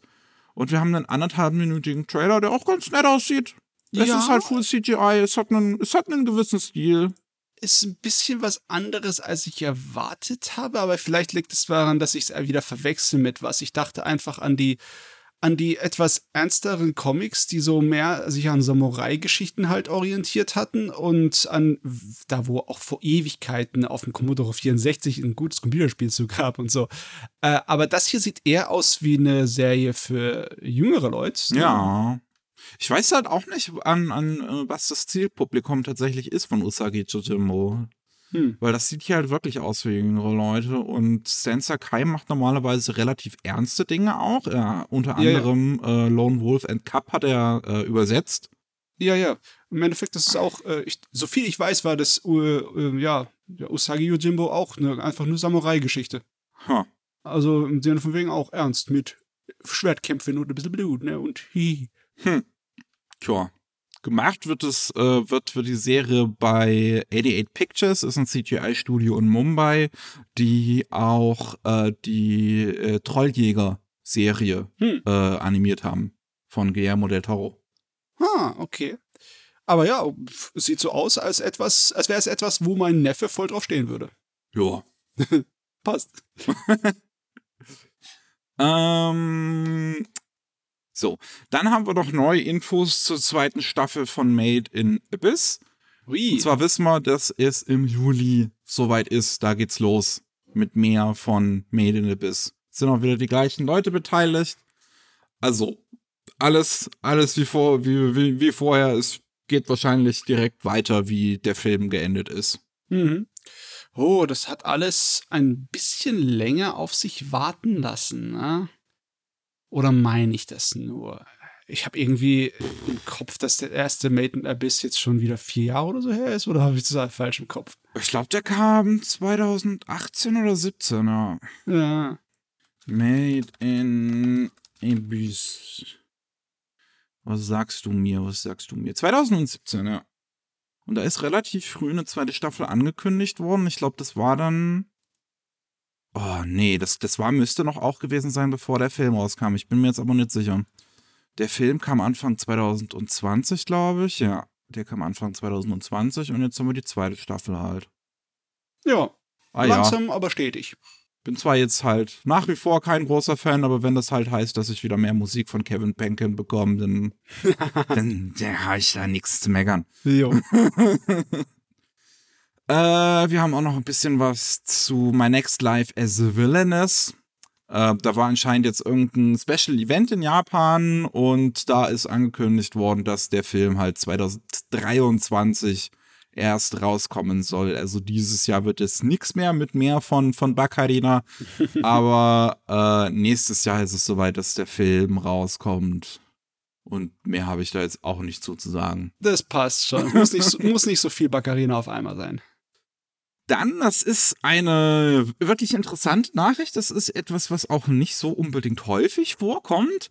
Und wir haben einen anderthalbminütigen Trailer, der auch ganz nett aussieht. Es Ja. ist halt Full CGI, es hat einen, es hat einen gewissen Stil. Ist ein bisschen was anderes, als ich erwartet habe, aber vielleicht liegt es daran, dass ich es wieder verwechsel mit was. Ich dachte einfach an die an die etwas ernsteren Comics, die so mehr sich an Samurai-Geschichten halt orientiert hatten und an da, wo auch vor Ewigkeiten auf dem Commodore 64 ein gutes Computerspiel zu gab und so. Äh, aber das hier sieht eher aus wie eine Serie für jüngere Leute. Ja. Ich weiß halt auch nicht, an, an äh, was das Zielpublikum tatsächlich ist von Usagi Jojimbo. Hm. Weil das sieht hier halt wirklich aus wie jüngere Leute. Und Stan Sakai macht normalerweise relativ ernste Dinge auch. Er, unter Ja, ja. anderem Äh, Lone Wolf and Cup hat er äh, übersetzt. Ja, ja. Im Endeffekt, das ist auch, äh, ich, so viel ich weiß, war das, äh, ja, ja, Usagi Yojimbo auch eine, einfach nur Samurai-Geschichte. Ha. Also im Sinne von wegen auch ernst mit Schwertkämpfen und ein bisschen Blut, ne? Und hi. Tja. Gemacht wird es, äh, wird, wird die Serie bei 88 Pictures, ist ein CGI-Studio in Mumbai, die auch äh, die äh, Trolljäger-Serie Hm. äh, animiert haben von Guillermo del Toro. Ah, okay. Aber ja, sieht so aus, als etwas, als wäre es etwas, wo mein Neffe voll drauf stehen würde. Ja. *laughs* Passt. *laughs* Ähm, so, dann haben wir noch neue Infos zur zweiten Staffel von Made in Abyss. Ui. Und zwar wissen wir, dass es im Juli soweit ist. Da geht's los mit mehr von Made in Abyss. Sind auch wieder die gleichen Leute beteiligt. Also alles, alles wie, vor, wie, wie, wie vorher. Es geht wahrscheinlich direkt weiter, wie der Film geendet ist. Mhm. Oh, das hat alles ein bisschen länger auf sich warten lassen, ne? Oder meine ich das nur? Ich habe irgendwie im Kopf, dass der erste Made in Abyss jetzt schon wieder vier Jahre oder so her ist, oder habe ich das falsch im Kopf? Ich glaube, der kam 2018 oder 17, ja. Ja. Made in Abyss. Was sagst du mir? Was sagst du mir? 2017, ja. Und da ist relativ früh eine zweite Staffel angekündigt worden. Ich glaube, das war dann. Oh, nee, das, das war, müsste noch auch gewesen sein, bevor der Film rauskam. Ich bin mir jetzt aber nicht sicher. Der Film kam Anfang 2020, glaube ich. Ja, der kam Anfang 2020 und jetzt haben wir die zweite Staffel halt. Ja, Ah ja. langsam, aber stetig. bin zwar jetzt halt nach wie vor kein großer Fan, aber wenn das halt heißt, dass ich wieder mehr Musik von Kevin Penkin bekomme, dann, *laughs* dann, dann habe ich da nichts zu meckern. Jo. *laughs* Äh, wir haben auch noch ein bisschen was zu My Next Life as a Villainess. Äh, da war anscheinend jetzt irgendein Special Event in Japan und da ist angekündigt worden, dass der Film halt 2023 erst rauskommen soll. Also dieses Jahr wird es nichts mehr mit mehr von, von Baccarina. *laughs* aber äh, nächstes Jahr ist es soweit, dass der Film rauskommt. Und mehr habe ich da jetzt auch nicht zu, zu sagen. Das passt schon. Muss nicht, so, muss nicht so viel Baccarina auf einmal sein. Dann, das ist eine wirklich interessante Nachricht. Das ist etwas, was auch nicht so unbedingt häufig vorkommt.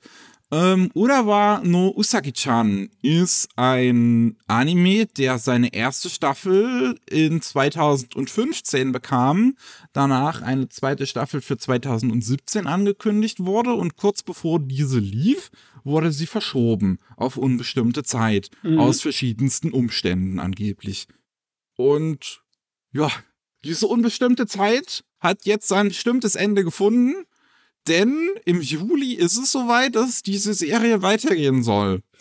Ähm, Urawa no Usagi-chan ist ein Anime, der seine erste Staffel in 2015 bekam, danach eine zweite Staffel für 2017 angekündigt wurde und kurz bevor diese lief, wurde sie verschoben auf unbestimmte Zeit, Mhm. aus verschiedensten Umständen angeblich. Und ja, diese unbestimmte Zeit hat jetzt sein bestimmtes Ende gefunden, denn im Juli ist es soweit, dass diese Serie weitergehen soll. *laughs*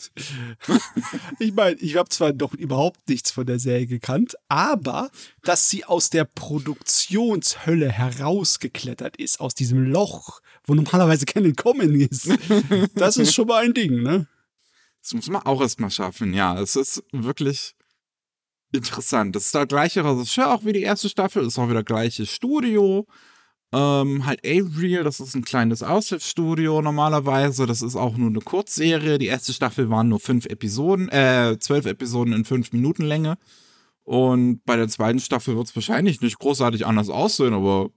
Ich meine, ich habe zwar noch überhaupt nichts von der Serie gekannt, aber dass sie aus der Produktionshölle herausgeklettert ist, aus diesem Loch, wo normalerweise kein Entkommen ist, *laughs* das ist schon mal ein Ding, ne? Das muss man auch erstmal schaffen, ja. Es ist wirklich interessant. Das ist der gleiche Regisseur auch wie die erste Staffel, ist auch wieder gleiches Studio. Ähm, halt Avriel, das ist ein kleines Aushilfsstudio normalerweise. Das ist auch nur eine Kurzserie. Die erste Staffel waren nur fünf Episoden, äh, zwölf Episoden in fünf Minuten Länge. Und bei der zweiten Staffel wird es wahrscheinlich nicht großartig anders aussehen, aber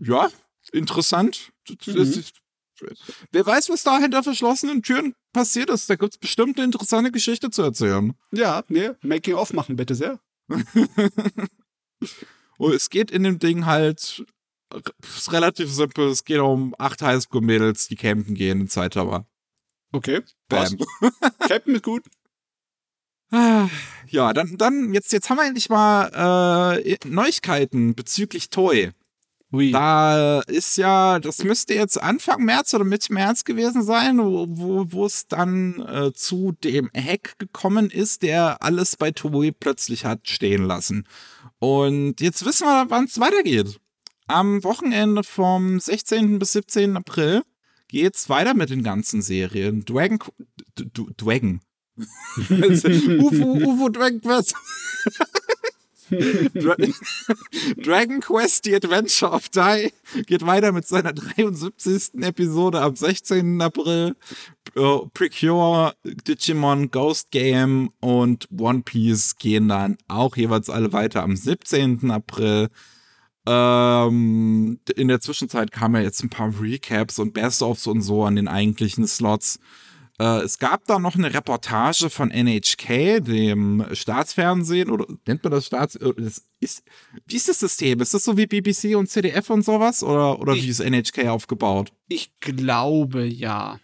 ja, interessant. Mhm. Wer weiß, was da hinter verschlossenen Türen passiert ist. Da gibt es bestimmt eine interessante Geschichte zu erzählen. Ja, ne, Making of machen bitte sehr. Und *laughs* es geht in dem Ding halt ist relativ simpel. Es geht um acht Highschool-Mädels, die campen gehen in Saitama. Okay, Bam. Captain ist gut. Ah, Ja, dann, dann jetzt, jetzt haben wir endlich mal äh, Neuigkeiten bezüglich Toy. Ui. Da ist ja, das müsste jetzt Anfang März oder Mitte März gewesen sein, wo, wo, wo es dann äh, zu dem Hack gekommen ist, der alles bei Toei plötzlich hat stehen lassen. Und jetzt wissen wir, wann es weitergeht. Am Wochenende vom 16. bis 17. April geht's weiter mit den ganzen Serien. Dragon, D D Dragon. *laughs* *laughs* Ufo, Ufo Dragon Quest. *laughs* Dra *laughs* Dragon Quest, The Adventure of Die, geht weiter mit seiner 73. Episode am 16. April. Äh, Precure, Digimon, Ghost Game und One Piece gehen dann auch jeweils alle weiter am 17. April. Ähm, in der Zwischenzeit kamen ja jetzt ein paar Recaps und Best-ofs und so an den eigentlichen Slots. Äh, es gab da noch eine Reportage von NHK, dem Staatsfernsehen, oder nennt man das Staats... äh, Das ist, wie ist das System? Ist das so wie BBC und CDF und sowas? Oder, oder Ich- wie ist NHK aufgebaut? Ich glaube ja.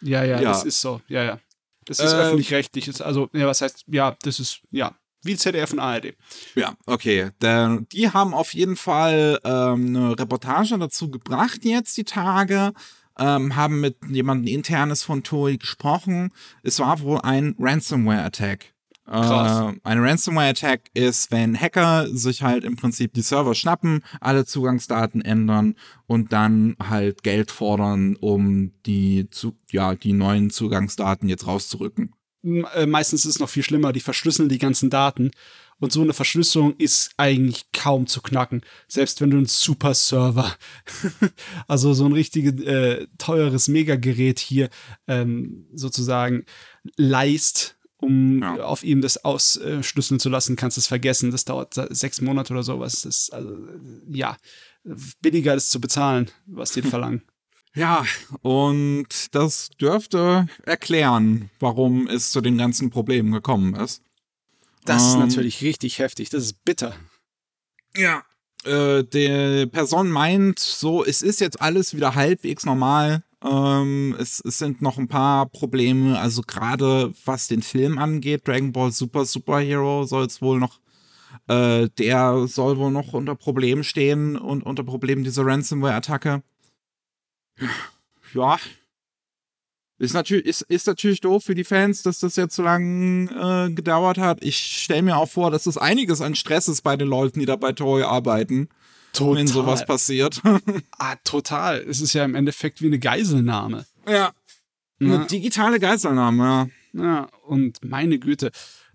Ja, ja, Ja. das ist so. Ja, ja. Das ist Ähm, öffentlich-rechtlich. Also, ja, was heißt, ja, das ist, ja, wie ZDF und ARD. Ja, okay. Denn die haben auf jeden Fall ähm, eine Reportage dazu gebracht jetzt die Tage, ähm, haben mit jemandem internes von Toei gesprochen. Es war wohl ein Ransomware-Attack. Krass. Äh, ein Ransomware-Attack ist, wenn Hacker sich halt im Prinzip die Server schnappen, alle Zugangsdaten ändern und dann halt Geld fordern, um die, zu, ja, die neuen Zugangsdaten jetzt rauszurücken. Äh, Meistens ist es noch viel schlimmer, die verschlüsseln die ganzen Daten. Und so eine Verschlüsselung ist eigentlich kaum zu knacken. Selbst wenn du einen Super-Server, *laughs* also so ein richtiges äh, teures Megagerät hier ähm, sozusagen leist, um Ja. auf ihm das ausschlüsseln zu lassen, kannst du es vergessen. Das dauert se- sechs Monate oder sowas. Das ist, also, äh, ja, billiger ist zu bezahlen, was die *laughs* verlangen. Ja, und das dürfte erklären, warum es zu den ganzen Problemen gekommen ist. Das ist Ähm, natürlich richtig heftig. Das ist bitter. Ja. Äh, die Person meint so, es ist jetzt alles wieder halbwegs normal. Ähm, es, es sind noch ein paar Probleme, also gerade was den Film angeht, Dragon Ball Super Superhero soll es wohl noch, äh, der soll wohl noch unter Problemen stehen und unter Problemen dieser Ransomware-Attacke. Ja. Ist natürlich, ist, ist natürlich doof für die Fans, dass das jetzt so lange äh, gedauert hat. Ich stelle mir auch vor, dass das einiges an Stress ist bei den Leuten, die da bei Toy arbeiten, Total. wenn sowas passiert. *laughs* Ah, total. Es ist ja im Endeffekt wie eine Geiselnahme. ja. Eine Ne? digitale Geiselnahme, ja. Ja, und meine Güte,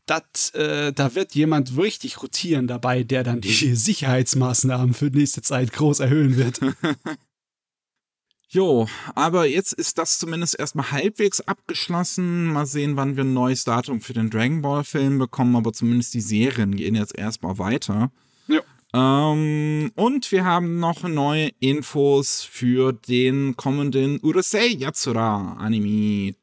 dat, äh, da wird jemand richtig rotieren dabei, der dann die *laughs* Sicherheitsmaßnahmen für nächste Zeit groß erhöhen wird. *laughs* Jo, aber jetzt ist das zumindest erstmal halbwegs abgeschlossen. Mal sehen, wann wir ein neues Datum für den Dragon Ball Film bekommen, aber zumindest die Serien gehen jetzt erstmal weiter. Ja. Ähm, und wir haben noch neue Infos für den kommenden Urusei Yatsura Anime.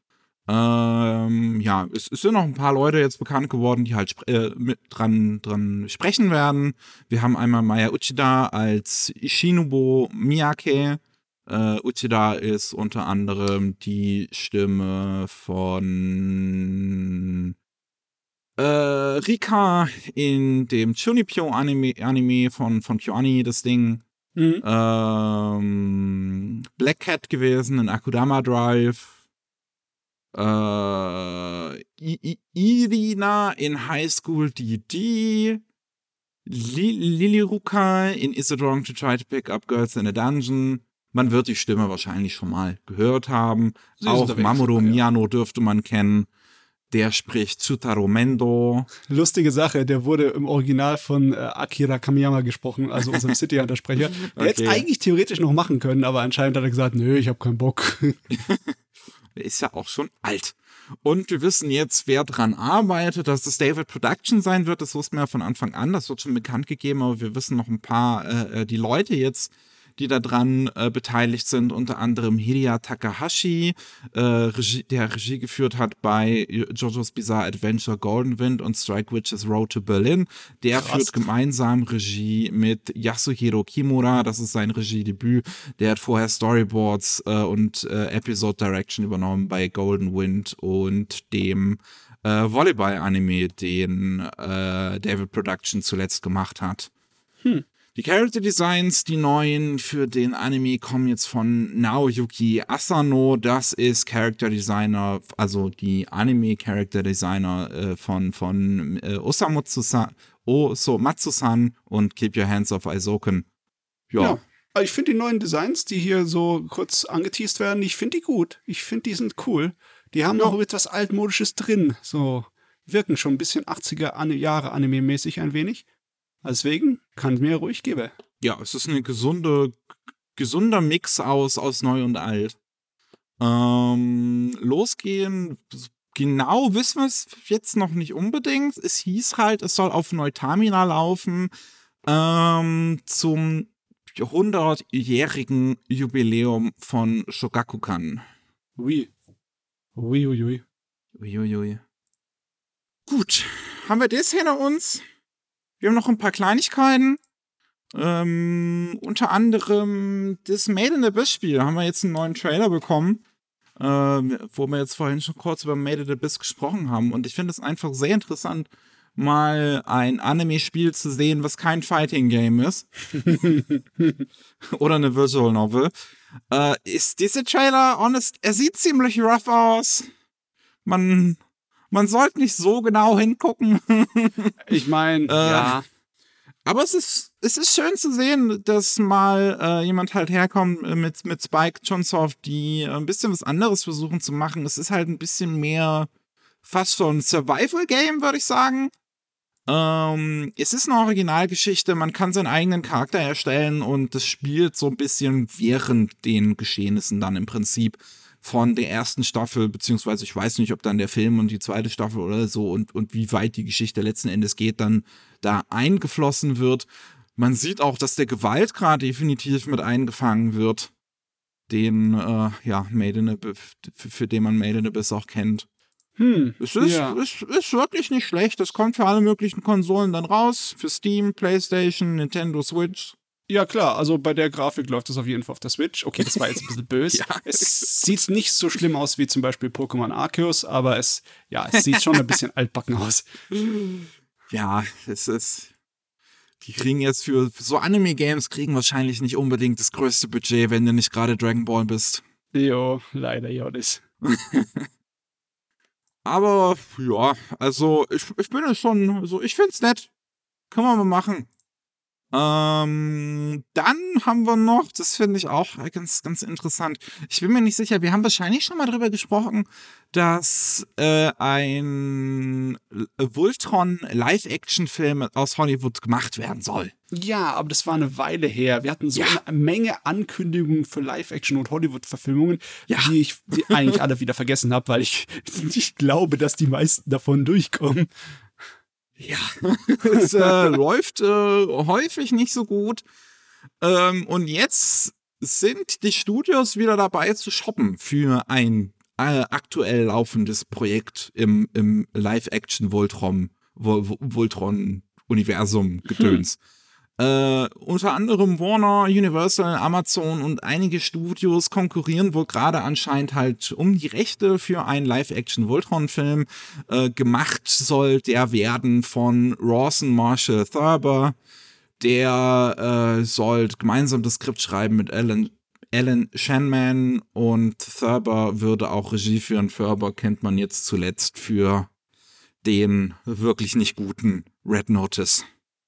Ähm, ja, es, es sind noch ein paar Leute jetzt bekannt geworden, die halt äh, mit dran, dran sprechen werden. Wir haben einmal Maya Uchida als Shinobu Miyake. Äh, Uchida ist unter anderem die Stimme von äh, Rika in dem Chunipyo Anime, von, von KyoAni, das Ding. Mhm. Ähm, Black Cat gewesen in Akudama Drive. Äh, I I Irina in High School DD. Li Liliruka in Is It Wrong to Try to Pick Up Girls in a Dungeon. Man wird die Stimme wahrscheinlich schon mal gehört haben. Sie Auch Mamoru ja. Miyano dürfte man kennen. Der spricht Tsutaro Mendo. Lustige Sache, der wurde im Original von äh, Akira Kamiyama gesprochen, also unserem *laughs* City Hunter Sprecher. Der hätte es Okay. eigentlich theoretisch noch machen können, aber anscheinend hat er gesagt, nö, ich habe keinen Bock. Der *laughs* ist ja auch schon alt. Und wir wissen jetzt, wer dran arbeitet, dass es David Production sein wird. Das wussten wir ja von Anfang an. Das wird schon bekannt gegeben, aber wir wissen noch ein paar, äh, äh, die Leute jetzt, die da dran äh, beteiligt sind. Unter anderem Hiria Takahashi, äh, Regie, der Regie geführt hat bei JoJo's Bizarre Adventure Golden Wind und Strike Witches Road to Berlin. Der Krass. führt gemeinsam Regie mit Yasuhiro Kimura. Das ist sein Regiedebüt. Der hat vorher Storyboards äh, und äh, Episode Direction übernommen bei Golden Wind und dem äh, Volleyball-Anime, den äh, David Production zuletzt gemacht hat. Hm. Die Character Designs, die neuen für den Anime, kommen jetzt von Naoyuki Asano. Das ist Character Designer, also die Anime Character Designer äh, von, von äh, Osamatsu-san Osomatsu-san und Keep Your Hands Off Aizoken. Ja. Ja. Ich finde die neuen Designs, die hier so kurz angeteased werden, ich finde die gut. Ich finde, die sind cool. Die haben Ja. noch etwas Altmodisches drin. So wirken schon ein bisschen 80er Ani- Jahre Anime-mäßig ein wenig. Deswegen kann mir ruhig geben. ja, es ist eine gesunde, gesunder Mix aus, aus neu und alt. Ähm, losgehen, genau wissen wir es jetzt noch nicht unbedingt. Es hieß halt, es soll auf Neutamina laufen. ähm, zum 100-jährigen Jubiläum von Shogakukan. Ui. Ui, ui, ui. Uiuiui. Gut, haben wir das hinter uns? Wir haben noch ein paar Kleinigkeiten. Ähm, unter anderem das Made in the Abyss Spiel. Haben wir jetzt einen neuen Trailer bekommen, ähm, wo wir jetzt vorhin schon kurz über Made in the Abyss gesprochen haben. Und ich finde es einfach sehr interessant, mal ein Anime-Spiel zu sehen, was kein Fighting-Game ist. *laughs* Oder eine Visual Novel. Äh, ist dieser Trailer, honest, er sieht ziemlich rough aus. Man, man sollte nicht so genau hingucken. *laughs* Ich meine, Äh, ja. Aber es ist, es ist schön zu sehen, dass mal äh, jemand halt herkommt äh, mit, mit Spike Chunsoft, die äh, ein bisschen was anderes versuchen zu machen. Es ist halt ein bisschen mehr fast schon ein Survival-Game, würde ich sagen. Ähm, es ist eine Originalgeschichte, man kann seinen eigenen Charakter erstellen und das spielt so ein bisschen während den Geschehnissen dann im Prinzip von der ersten Staffel, beziehungsweise ich weiß nicht, ob dann der Film und die zweite Staffel oder so und, und wie weit die Geschichte letzten Endes geht, dann da eingeflossen wird. Man sieht auch, dass der Gewaltgrad definitiv mit eingefangen wird, den, äh, ja, Made in Abyss, für, für den man Made in Abyss auch kennt. Hm. Es ist, Ja. es ist wirklich nicht schlecht. Es kommt für alle möglichen Konsolen dann raus. Für Steam, PlayStation, Nintendo Switch. Ja, klar, also bei der Grafik läuft das auf jeden Fall auf der Switch. Okay, das war jetzt ein bisschen böse. *laughs* Ja. Es sieht nicht so schlimm aus wie zum Beispiel Pokémon Arceus, aber es, ja, es sieht schon ein bisschen altbacken aus. Ja, es ist. Die kriegen jetzt für für so Anime-Games kriegen wahrscheinlich nicht unbedingt das größte Budget, wenn du nicht gerade Dragon Ball bist. Jo, leider, ja, das. *laughs* Aber ja, also ich, ich bin es schon, also ich find's nett. Können wir mal machen. Ähm, dann haben wir noch, das finde ich auch ganz, ganz interessant. Ich bin mir nicht sicher, wir haben wahrscheinlich schon mal drüber gesprochen, dass äh, ein Voltron Live-Action-Film aus Hollywood gemacht werden soll. Ja, aber das war eine Weile her. Wir hatten so Ja. eine Menge Ankündigungen für Live-Action- und Hollywood-Verfilmungen, Ja. die ich die eigentlich alle wieder vergessen habe, weil ich *laughs* nicht glaube, dass die meisten davon durchkommen. Ja, *laughs* es äh, läuft äh, häufig nicht so gut. Ähm, und jetzt sind die Studios wieder dabei zu shoppen für ein äh, aktuell laufendes Projekt im, im Live-Action-Voltron Vol Voltron-Universum gedöns. Äh, unter anderem Warner, Universal, Amazon und einige Studios konkurrieren wohl gerade anscheinend halt um die Rechte für einen Live-Action-Voltron-Film. Äh, gemacht soll der werden von Rawson Marshall Thurber. Der äh, soll gemeinsam das Skript schreiben mit Alan, Alan Shanman und Thurber würde auch Regie führen. Thurber kennt man jetzt zuletzt für den wirklich nicht guten Red Notice.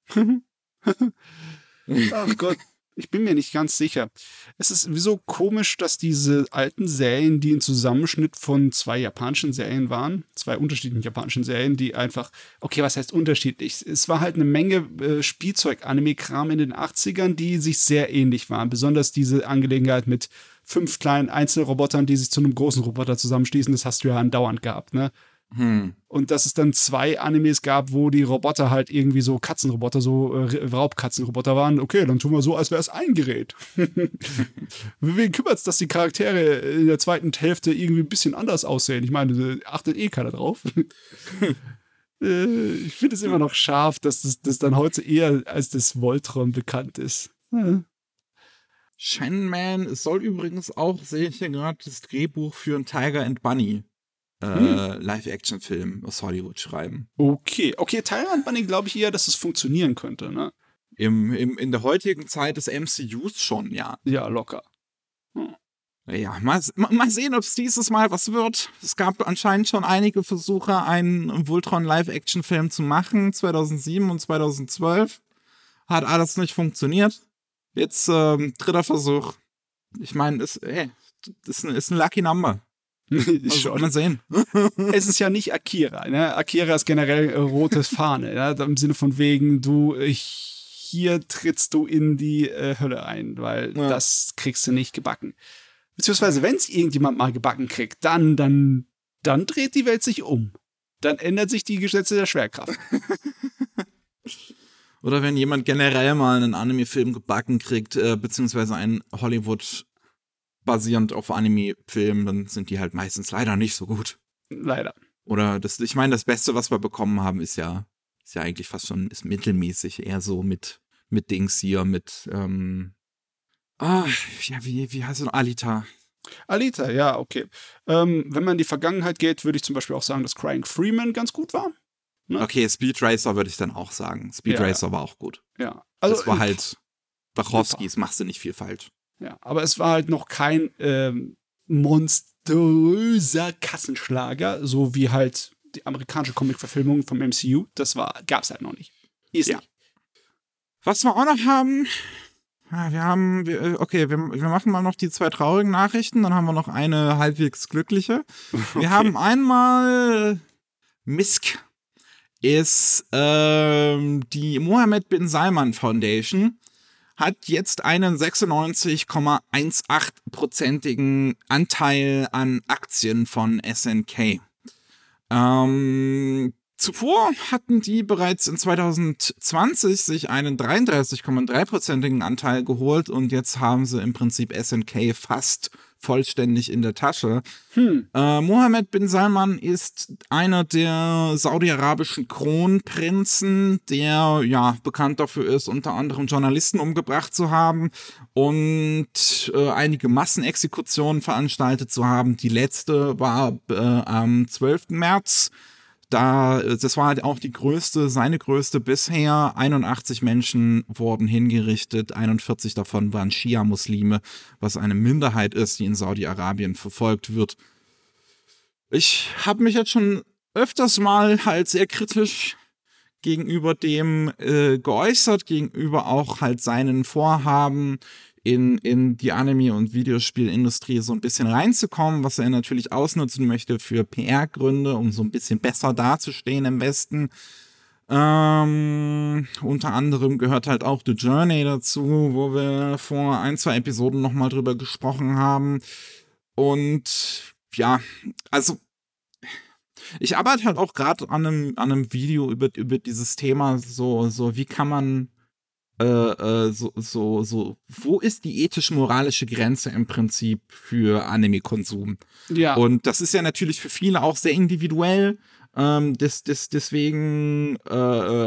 *laughs* *laughs* Ach Gott, ich bin mir nicht ganz sicher. Es ist wieso komisch, dass diese alten Serien, die ein Zusammenschnitt von zwei japanischen Serien waren, zwei unterschiedlichen japanischen Serien, die einfach, okay, was heißt unterschiedlich? Es war halt eine Menge äh, Spielzeug-Anime-Kram in den 80ern, die sich sehr ähnlich waren. Besonders diese Angelegenheit mit fünf kleinen Einzelrobotern, die sich zu einem großen Roboter zusammenschließen, das hast du ja andauernd gehabt, ne? Hm. Und dass es dann zwei Animes gab, wo die Roboter halt irgendwie so Katzenroboter, so äh, Raubkatzenroboter waren. Okay, dann tun wir so, als wäre es ein Gerät. *laughs* Wen kümmert's, dass die Charaktere in der zweiten Hälfte irgendwie ein bisschen anders aussehen? Ich meine, äh, achtet eh keiner drauf. *laughs* äh, ich finde es immer noch scharf, dass das, das dann heute eher als das Voltron bekannt ist. Ja. Shenman soll übrigens auch, sehe ich hier gerade, das Drehbuch für ein Tiger and Bunny äh, Hm. Live-Action-Film aus Hollywood schreiben. Okay, okay, Tyrant Bunny glaube ich eher, dass es funktionieren könnte, ne? Im, im, in der heutigen Zeit des MCUs schon, ja. Ja, locker. Ja, mal, mal mal sehen, ob es dieses Mal was wird. Es gab anscheinend schon einige Versuche, einen Voltron Live-Action-Film zu machen, 2007 und 2012. Hat alles nicht funktioniert. Jetzt ähm, dritter Versuch. Ich meine, ist, ey, ist, ein, ist ein Lucky Number. *laughs* Also, Schon. mal sehen. es ist ja nicht Akira. Ne? Akira ist generell äh, rotes Fahne. Ja? Im Sinne von wegen, du, ich, hier trittst du in die äh, Hölle ein, weil Ja. das kriegst du nicht gebacken. Beziehungsweise, wenn es irgendjemand mal gebacken kriegt, dann, dann, dann dreht die Welt sich um. Dann ändert sich die Gesetze der Schwerkraft. Oder wenn jemand generell mal einen Anime-Film gebacken kriegt, äh, beziehungsweise einen Hollywood basierend auf Anime-Filmen, dann sind die halt meistens leider nicht so gut. Leider. Oder das, ich meine, das Beste, was wir bekommen haben, ist ja, ist ja eigentlich fast schon, ist mittelmäßig, eher so mit, mit Dings hier, mit, ähm, ah, ja, wie, wie heißt es noch? Alita. Alita, ja, okay. Ähm, wenn man in die Vergangenheit geht, würde ich zum Beispiel auch sagen, dass Crying Freeman ganz gut war. Ne? Okay, Speed Racer würde ich dann auch sagen. Speed Ja. Racer war auch gut. Ja. Also, das war halt Wachowskis, machst du nicht viel falsch. Ja, aber es war halt noch kein ähm, monströser Kassenschlager, so wie halt die amerikanische Comic-Verfilmung vom MCU. Das war, gab's halt noch nicht. Ist Ja. nicht. Was wir auch noch haben, ja, wir haben, wir, äh, okay, wir, wir machen mal noch die zwei traurigen Nachrichten, dann haben wir noch eine halbwegs glückliche. *laughs* Wir haben einmal Misk ist ähm, die Mohammed bin Salman Foundation hat jetzt einen 96,18-prozentigen Anteil an Aktien von SNK. Ähm, zuvor hatten die bereits in 2020 sich einen 33,3-prozentigen Anteil geholt und jetzt haben sie im Prinzip SNK fast vollständig in der Tasche. Hm. Äh, Mohammed bin Salman ist einer der saudi-arabischen Kronprinzen, der ja bekannt dafür ist, unter anderem Journalisten umgebracht zu haben und äh, einige Massenexekutionen veranstaltet zu haben. Die letzte war äh, am 12. März. Da, äh, das war halt auch die größte, seine größte bisher. 81 Menschen wurden hingerichtet, 41 davon waren Schia-Muslime, was eine Minderheit ist, die in Saudi-Arabien verfolgt wird. Ich habe mich jetzt schon öfters mal halt sehr kritisch gegenüber dem äh, geäußert, gegenüber auch halt seinen Vorhaben in, in die Anime- und Videospielindustrie so ein bisschen reinzukommen, was er natürlich ausnutzen möchte für PR-Gründe, um so ein bisschen besser dazustehen im Westen. Ähm, unter anderem gehört halt auch The Journey dazu, wo wir vor ein, zwei Episoden nochmal drüber gesprochen haben. Und ja, also ich arbeite halt auch gerade an einem, an einem Video über, über dieses Thema, so, so wie kann man äh, äh, so, so, so, wo ist die ethisch-moralische Grenze im Prinzip für Anime-Konsum? Ja. Und das ist ja natürlich für viele auch sehr individuell. Ähm, des, des, deswegen äh,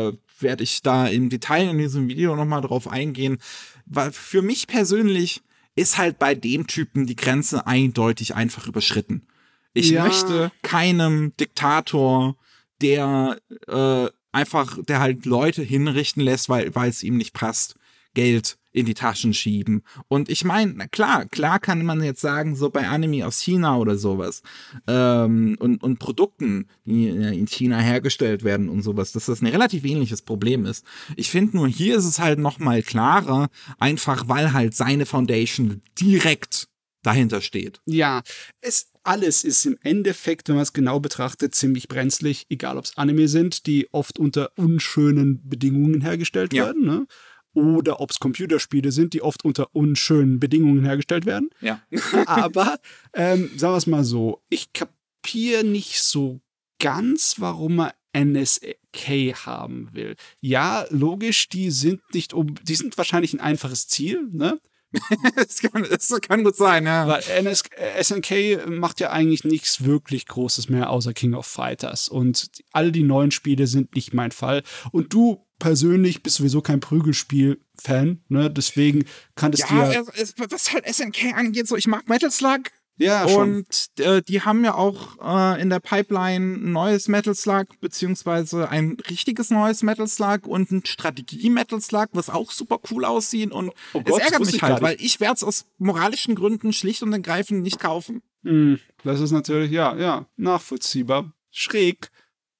äh, werde ich da im Detail in diesem Video nochmal drauf eingehen. Weil für mich persönlich ist halt bei dem Typen die Grenze eindeutig einfach überschritten. Ich Ja. möchte keinem Diktator, der äh, einfach, der halt Leute hinrichten lässt, weil es ihm nicht passt, Geld in die Taschen schieben. Und ich meine, klar, klar kann man jetzt sagen, so bei Anime aus China oder sowas ähm, und, und Produkten, die äh, in China hergestellt werden und sowas, dass das ein relativ ähnliches Problem ist. Ich finde nur, hier ist es halt noch mal klarer, einfach weil halt seine Foundation direkt dahinter steht. Ja, es alles ist im Endeffekt, wenn man es genau betrachtet, ziemlich brenzlig, egal ob es Anime sind, die oft unter unschönen Bedingungen hergestellt Ja. werden, ne? Oder ob es Computerspiele sind, die oft unter unschönen Bedingungen hergestellt werden. Ja. *laughs* Aber ähm, sagen wir es mal so, ich kapiere nicht so ganz, warum man NSK haben will. Ja, logisch, die sind nicht um, die sind wahrscheinlich ein einfaches Ziel, ne? *laughs* das, kann, das kann gut sein, ja. Weil NS SNK macht ja eigentlich nichts wirklich Großes mehr außer King of Fighters. Und all die neuen Spiele sind nicht mein Fall. Und du persönlich bist sowieso kein Prügelspiel-Fan, ne? Deswegen kanntest Ja, du ja. es, es, was halt SNK angeht, so ich mag Metal Slug Ja, schon. und äh, die haben ja auch äh, in der Pipeline ein neues Metal Slug, beziehungsweise ein richtiges neues Metal Slug und ein Strategie-Metal Slug, was auch super cool aussieht und Oh es Gott, ärgert wusste mich ich halt, weil ich werde es aus moralischen Gründen schlicht und ergreifend nicht kaufen. Hm, das ist natürlich, ja, ja, nachvollziehbar. Schräg,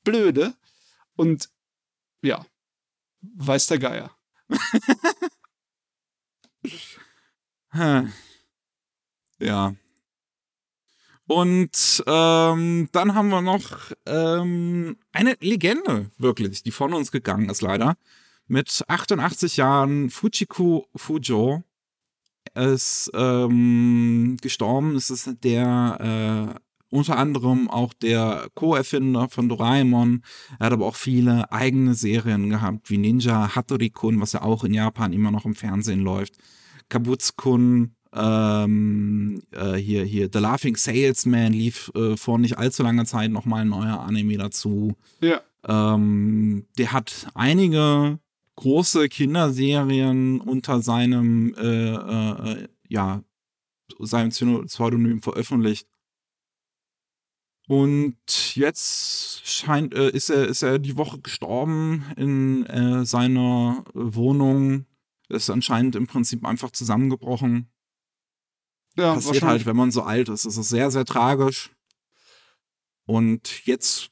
blöde und ja, weiß der Geier. *laughs* Hm. Ja. Und ähm, dann haben wir noch ähm, eine Legende, wirklich, die von uns gegangen ist, leider. Mit 88 Jahren, Fujiko Fujo ist ähm, gestorben. Es ist der unter anderem auch der Co-Erfinder von Doraemon. Er hat aber auch viele eigene Serien gehabt, wie Ninja Hattori-kun, was ja auch in Japan immer noch im Fernsehen läuft. Kabuts-kun, ähm, äh, hier, hier, The Laughing Salesman lief äh, vor nicht allzu langer Zeit nochmal ein neuer Anime dazu. Ja. Ähm, der hat einige große Kinderserien unter seinem, äh, äh, ja, seinem Pseudonym veröffentlicht. Und jetzt scheint, äh, ist, er, ist er die Woche gestorben in äh, seiner Wohnung. Ist anscheinend im Prinzip einfach zusammengebrochen. Ja, Passiert halt, wenn man so alt ist. Es ist sehr, sehr tragisch. Und jetzt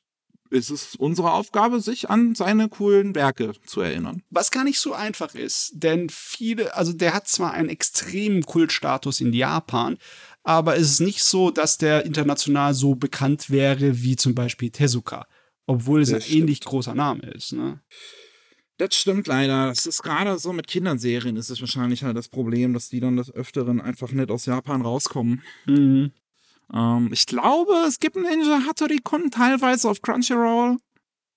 ist es unsere Aufgabe, sich an seine coolen Werke zu erinnern. Was gar nicht so einfach ist, denn viele, also der hat zwar einen extremen Kultstatus in Japan, aber es ist nicht so, dass der international so bekannt wäre wie zum Beispiel Tezuka, obwohl es das ein stimmt. ähnlich großer Name ist. Ne? Das stimmt leider. Das ist gerade so mit Kinderserien ist es wahrscheinlich halt das Problem, dass die dann des Öfteren einfach nicht aus Japan rauskommen. Mhm. Ähm, ich glaube, es gibt einen Ninja Hattori Kun teilweise auf Crunchyroll.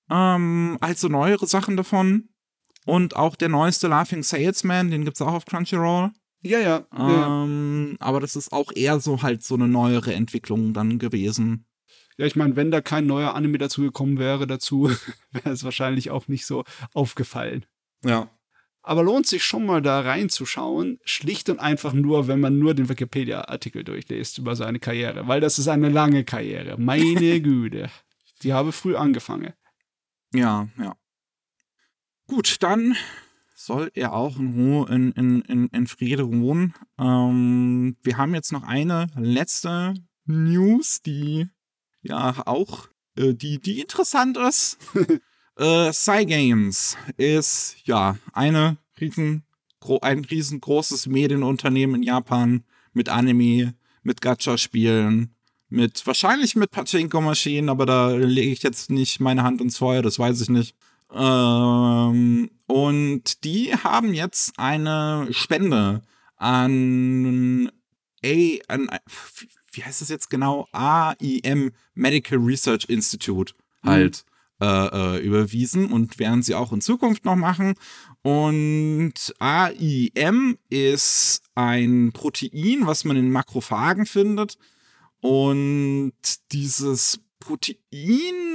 Ähm, also neuere Sachen davon. Und auch der neueste Laughing Salesman, den gibt es auch auf Crunchyroll. Ja, ja. Ähm, ja. Aber das ist auch eher so halt so eine neuere Entwicklung dann gewesen. Ja, ich meine, wenn da kein neuer Anime dazu gekommen wäre, dazu *laughs* wäre es wahrscheinlich auch nicht so aufgefallen. Ja. Aber lohnt sich schon mal da reinzuschauen, schlicht und einfach nur, wenn man nur den Wikipedia-Artikel durchliest über seine Karriere, weil das ist eine lange Karriere. Meine *laughs* Güte. Die habe früh angefangen. Ja, ja. Gut, dann soll er auch in Ruhe in, in, in, in Friede ruhen. Ähm, wir haben jetzt noch eine letzte News, die ja auch, äh, die, die interessant ist. *laughs* Äh, Cygames ist ja eine riesen, ein riesengroßes Medienunternehmen in Japan mit Anime, mit Gacha-Spielen, mit wahrscheinlich mit Pachinko-Maschinen, aber da lege ich jetzt nicht meine Hand ins Feuer, das weiß ich nicht. Ähm, und die haben jetzt eine Spende an A, an, wie heißt das jetzt genau? AIM Medical Research Institute halt. Mhm äh, äh, überwiesen und werden sie auch in Zukunft noch machen. Und AIM ist ein Protein, was man in Makrophagen findet. Und dieses Protein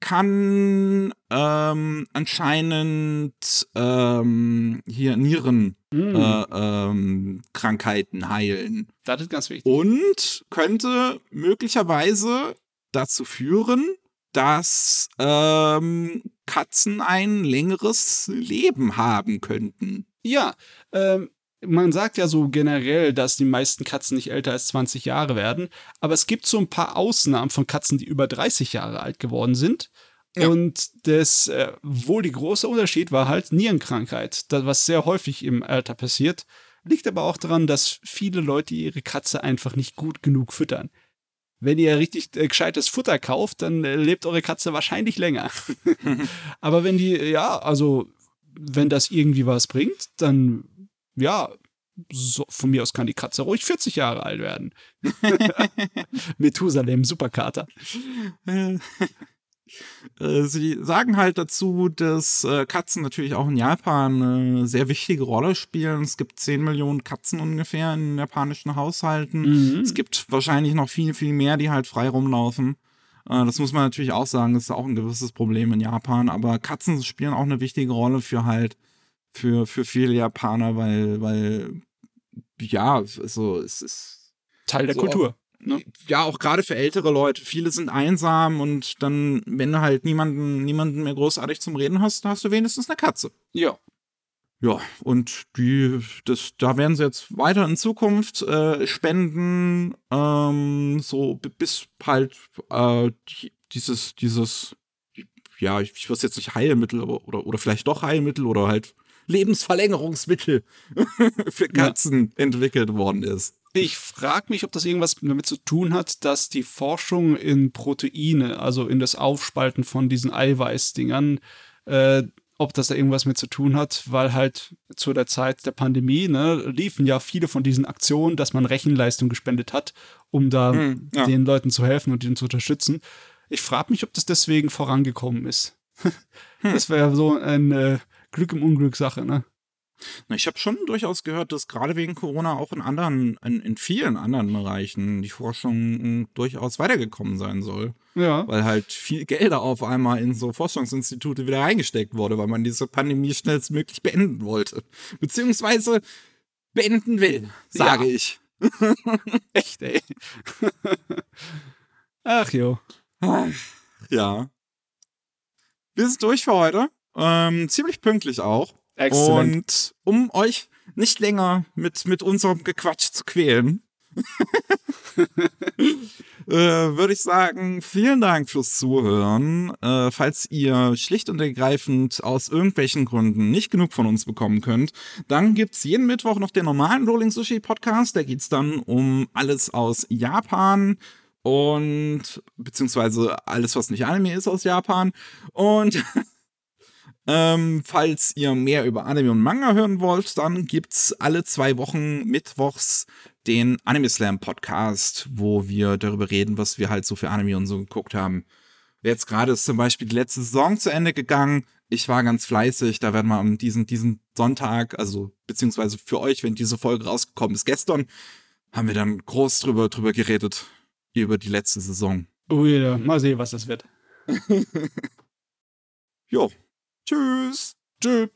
kann ähm, anscheinend ähm, hier Nierenkrankheiten mm. äh, ähm, heilen. Das ist ganz wichtig. Und könnte möglicherweise dazu führen, dass ähm, Katzen ein längeres Leben haben könnten. Ja, ähm, man sagt ja so generell, dass die meisten Katzen nicht älter als 20 Jahre werden, aber es gibt so ein paar Ausnahmen von Katzen, die über 30 Jahre alt geworden sind. Ja. Und das äh, wohl die große Unterschied war halt Nierenkrankheit, das, was sehr häufig im Alter passiert. Liegt aber auch daran, dass viele Leute ihre Katze einfach nicht gut genug füttern wenn ihr richtig äh, gescheites Futter kauft, dann äh, lebt eure Katze wahrscheinlich länger. *laughs* Aber wenn die, ja, also, wenn das irgendwie was bringt, dann, ja, so, von mir aus kann die Katze ruhig 40 Jahre alt werden. *laughs* Methusalem, Superkater. *laughs* Äh, sie sagen halt dazu, dass äh, Katzen natürlich auch in Japan eine sehr wichtige Rolle spielen. Es gibt 10 Millionen Katzen ungefähr in japanischen Haushalten. Mhm. Es gibt wahrscheinlich noch viel, viel mehr, die halt frei rumlaufen. Äh, das muss man natürlich auch sagen, das ist auch ein gewisses Problem in Japan. Aber Katzen spielen auch eine wichtige Rolle für halt, für, für viele Japaner, weil, weil, ja, also es ist Teil der so Kultur ne? ja, auch gerade für ältere Leute. Viele sind einsam und dann, wenn du halt niemanden, niemanden mehr großartig zum Reden hast, hast du wenigstens eine Katze. Ja. Ja, und die, das, da werden sie jetzt weiter in Zukunft äh, spenden, ähm, so bis halt äh, dieses, dieses, ja, ich, ich weiß jetzt nicht Heilmittel, aber, oder, oder vielleicht doch Heilmittel oder halt Lebensverlängerungsmittel *laughs* für Katzen ja. entwickelt worden ist. Ich frage mich, ob das irgendwas damit zu tun hat, dass die Forschung in Proteine, also in das Aufspalten von diesen Eiweißdingern, äh, ob das da irgendwas mit zu tun hat, weil halt zu der Zeit der Pandemie ne, liefen ja viele von diesen Aktionen, dass man Rechenleistung gespendet hat, um da Hm, ja. den Leuten zu helfen und ihnen zu unterstützen. Ich frage mich, ob das deswegen vorangekommen ist. *laughs* Das wäre so ein äh, Glück im Unglück Sache, ne? Na, Ich habe schon durchaus gehört, dass gerade wegen Corona auch in anderen, in, in vielen anderen Bereichen die Forschung mh, durchaus weitergekommen sein soll. Ja. Weil halt viel Gelder auf einmal in so Forschungsinstitute wieder reingesteckt wurde, weil man diese Pandemie schnellstmöglich beenden wollte. Beziehungsweise beenden will, sage Ja. ich. *laughs* Echt, ey. Ach jo. Ja. Wir sind durch für heute. Ähm, ziemlich pünktlich auch. Exzellent. Und um euch nicht länger mit, mit unserem Gequatsch zu quälen, *laughs* äh, würde ich sagen, vielen Dank fürs Zuhören. Äh, falls ihr schlicht und ergreifend aus irgendwelchen Gründen nicht genug von uns bekommen könnt, dann gibt's jeden Mittwoch noch den normalen Rolling Sushi Podcast. Da geht's dann um alles aus Japan und beziehungsweise alles, was nicht Anime ist aus Japan. Und *laughs* ähm, falls ihr mehr über Anime und Manga hören wollt, dann gibt's alle zwei Wochen mittwochs den Anime Slam Podcast, wo wir darüber reden, was wir halt so für Anime und so geguckt haben. Jetzt gerade ist zum Beispiel die letzte Saison zu Ende gegangen. Ich war ganz fleißig. Da werden wir am diesen, diesen Sonntag, also beziehungsweise für euch, wenn diese Folge rausgekommen ist gestern, haben wir dann groß drüber, drüber geredet. Über die letzte Saison. Ui, da. mal sehen, was das wird. *laughs* *laughs* Jo. Tschüss. Tschüss.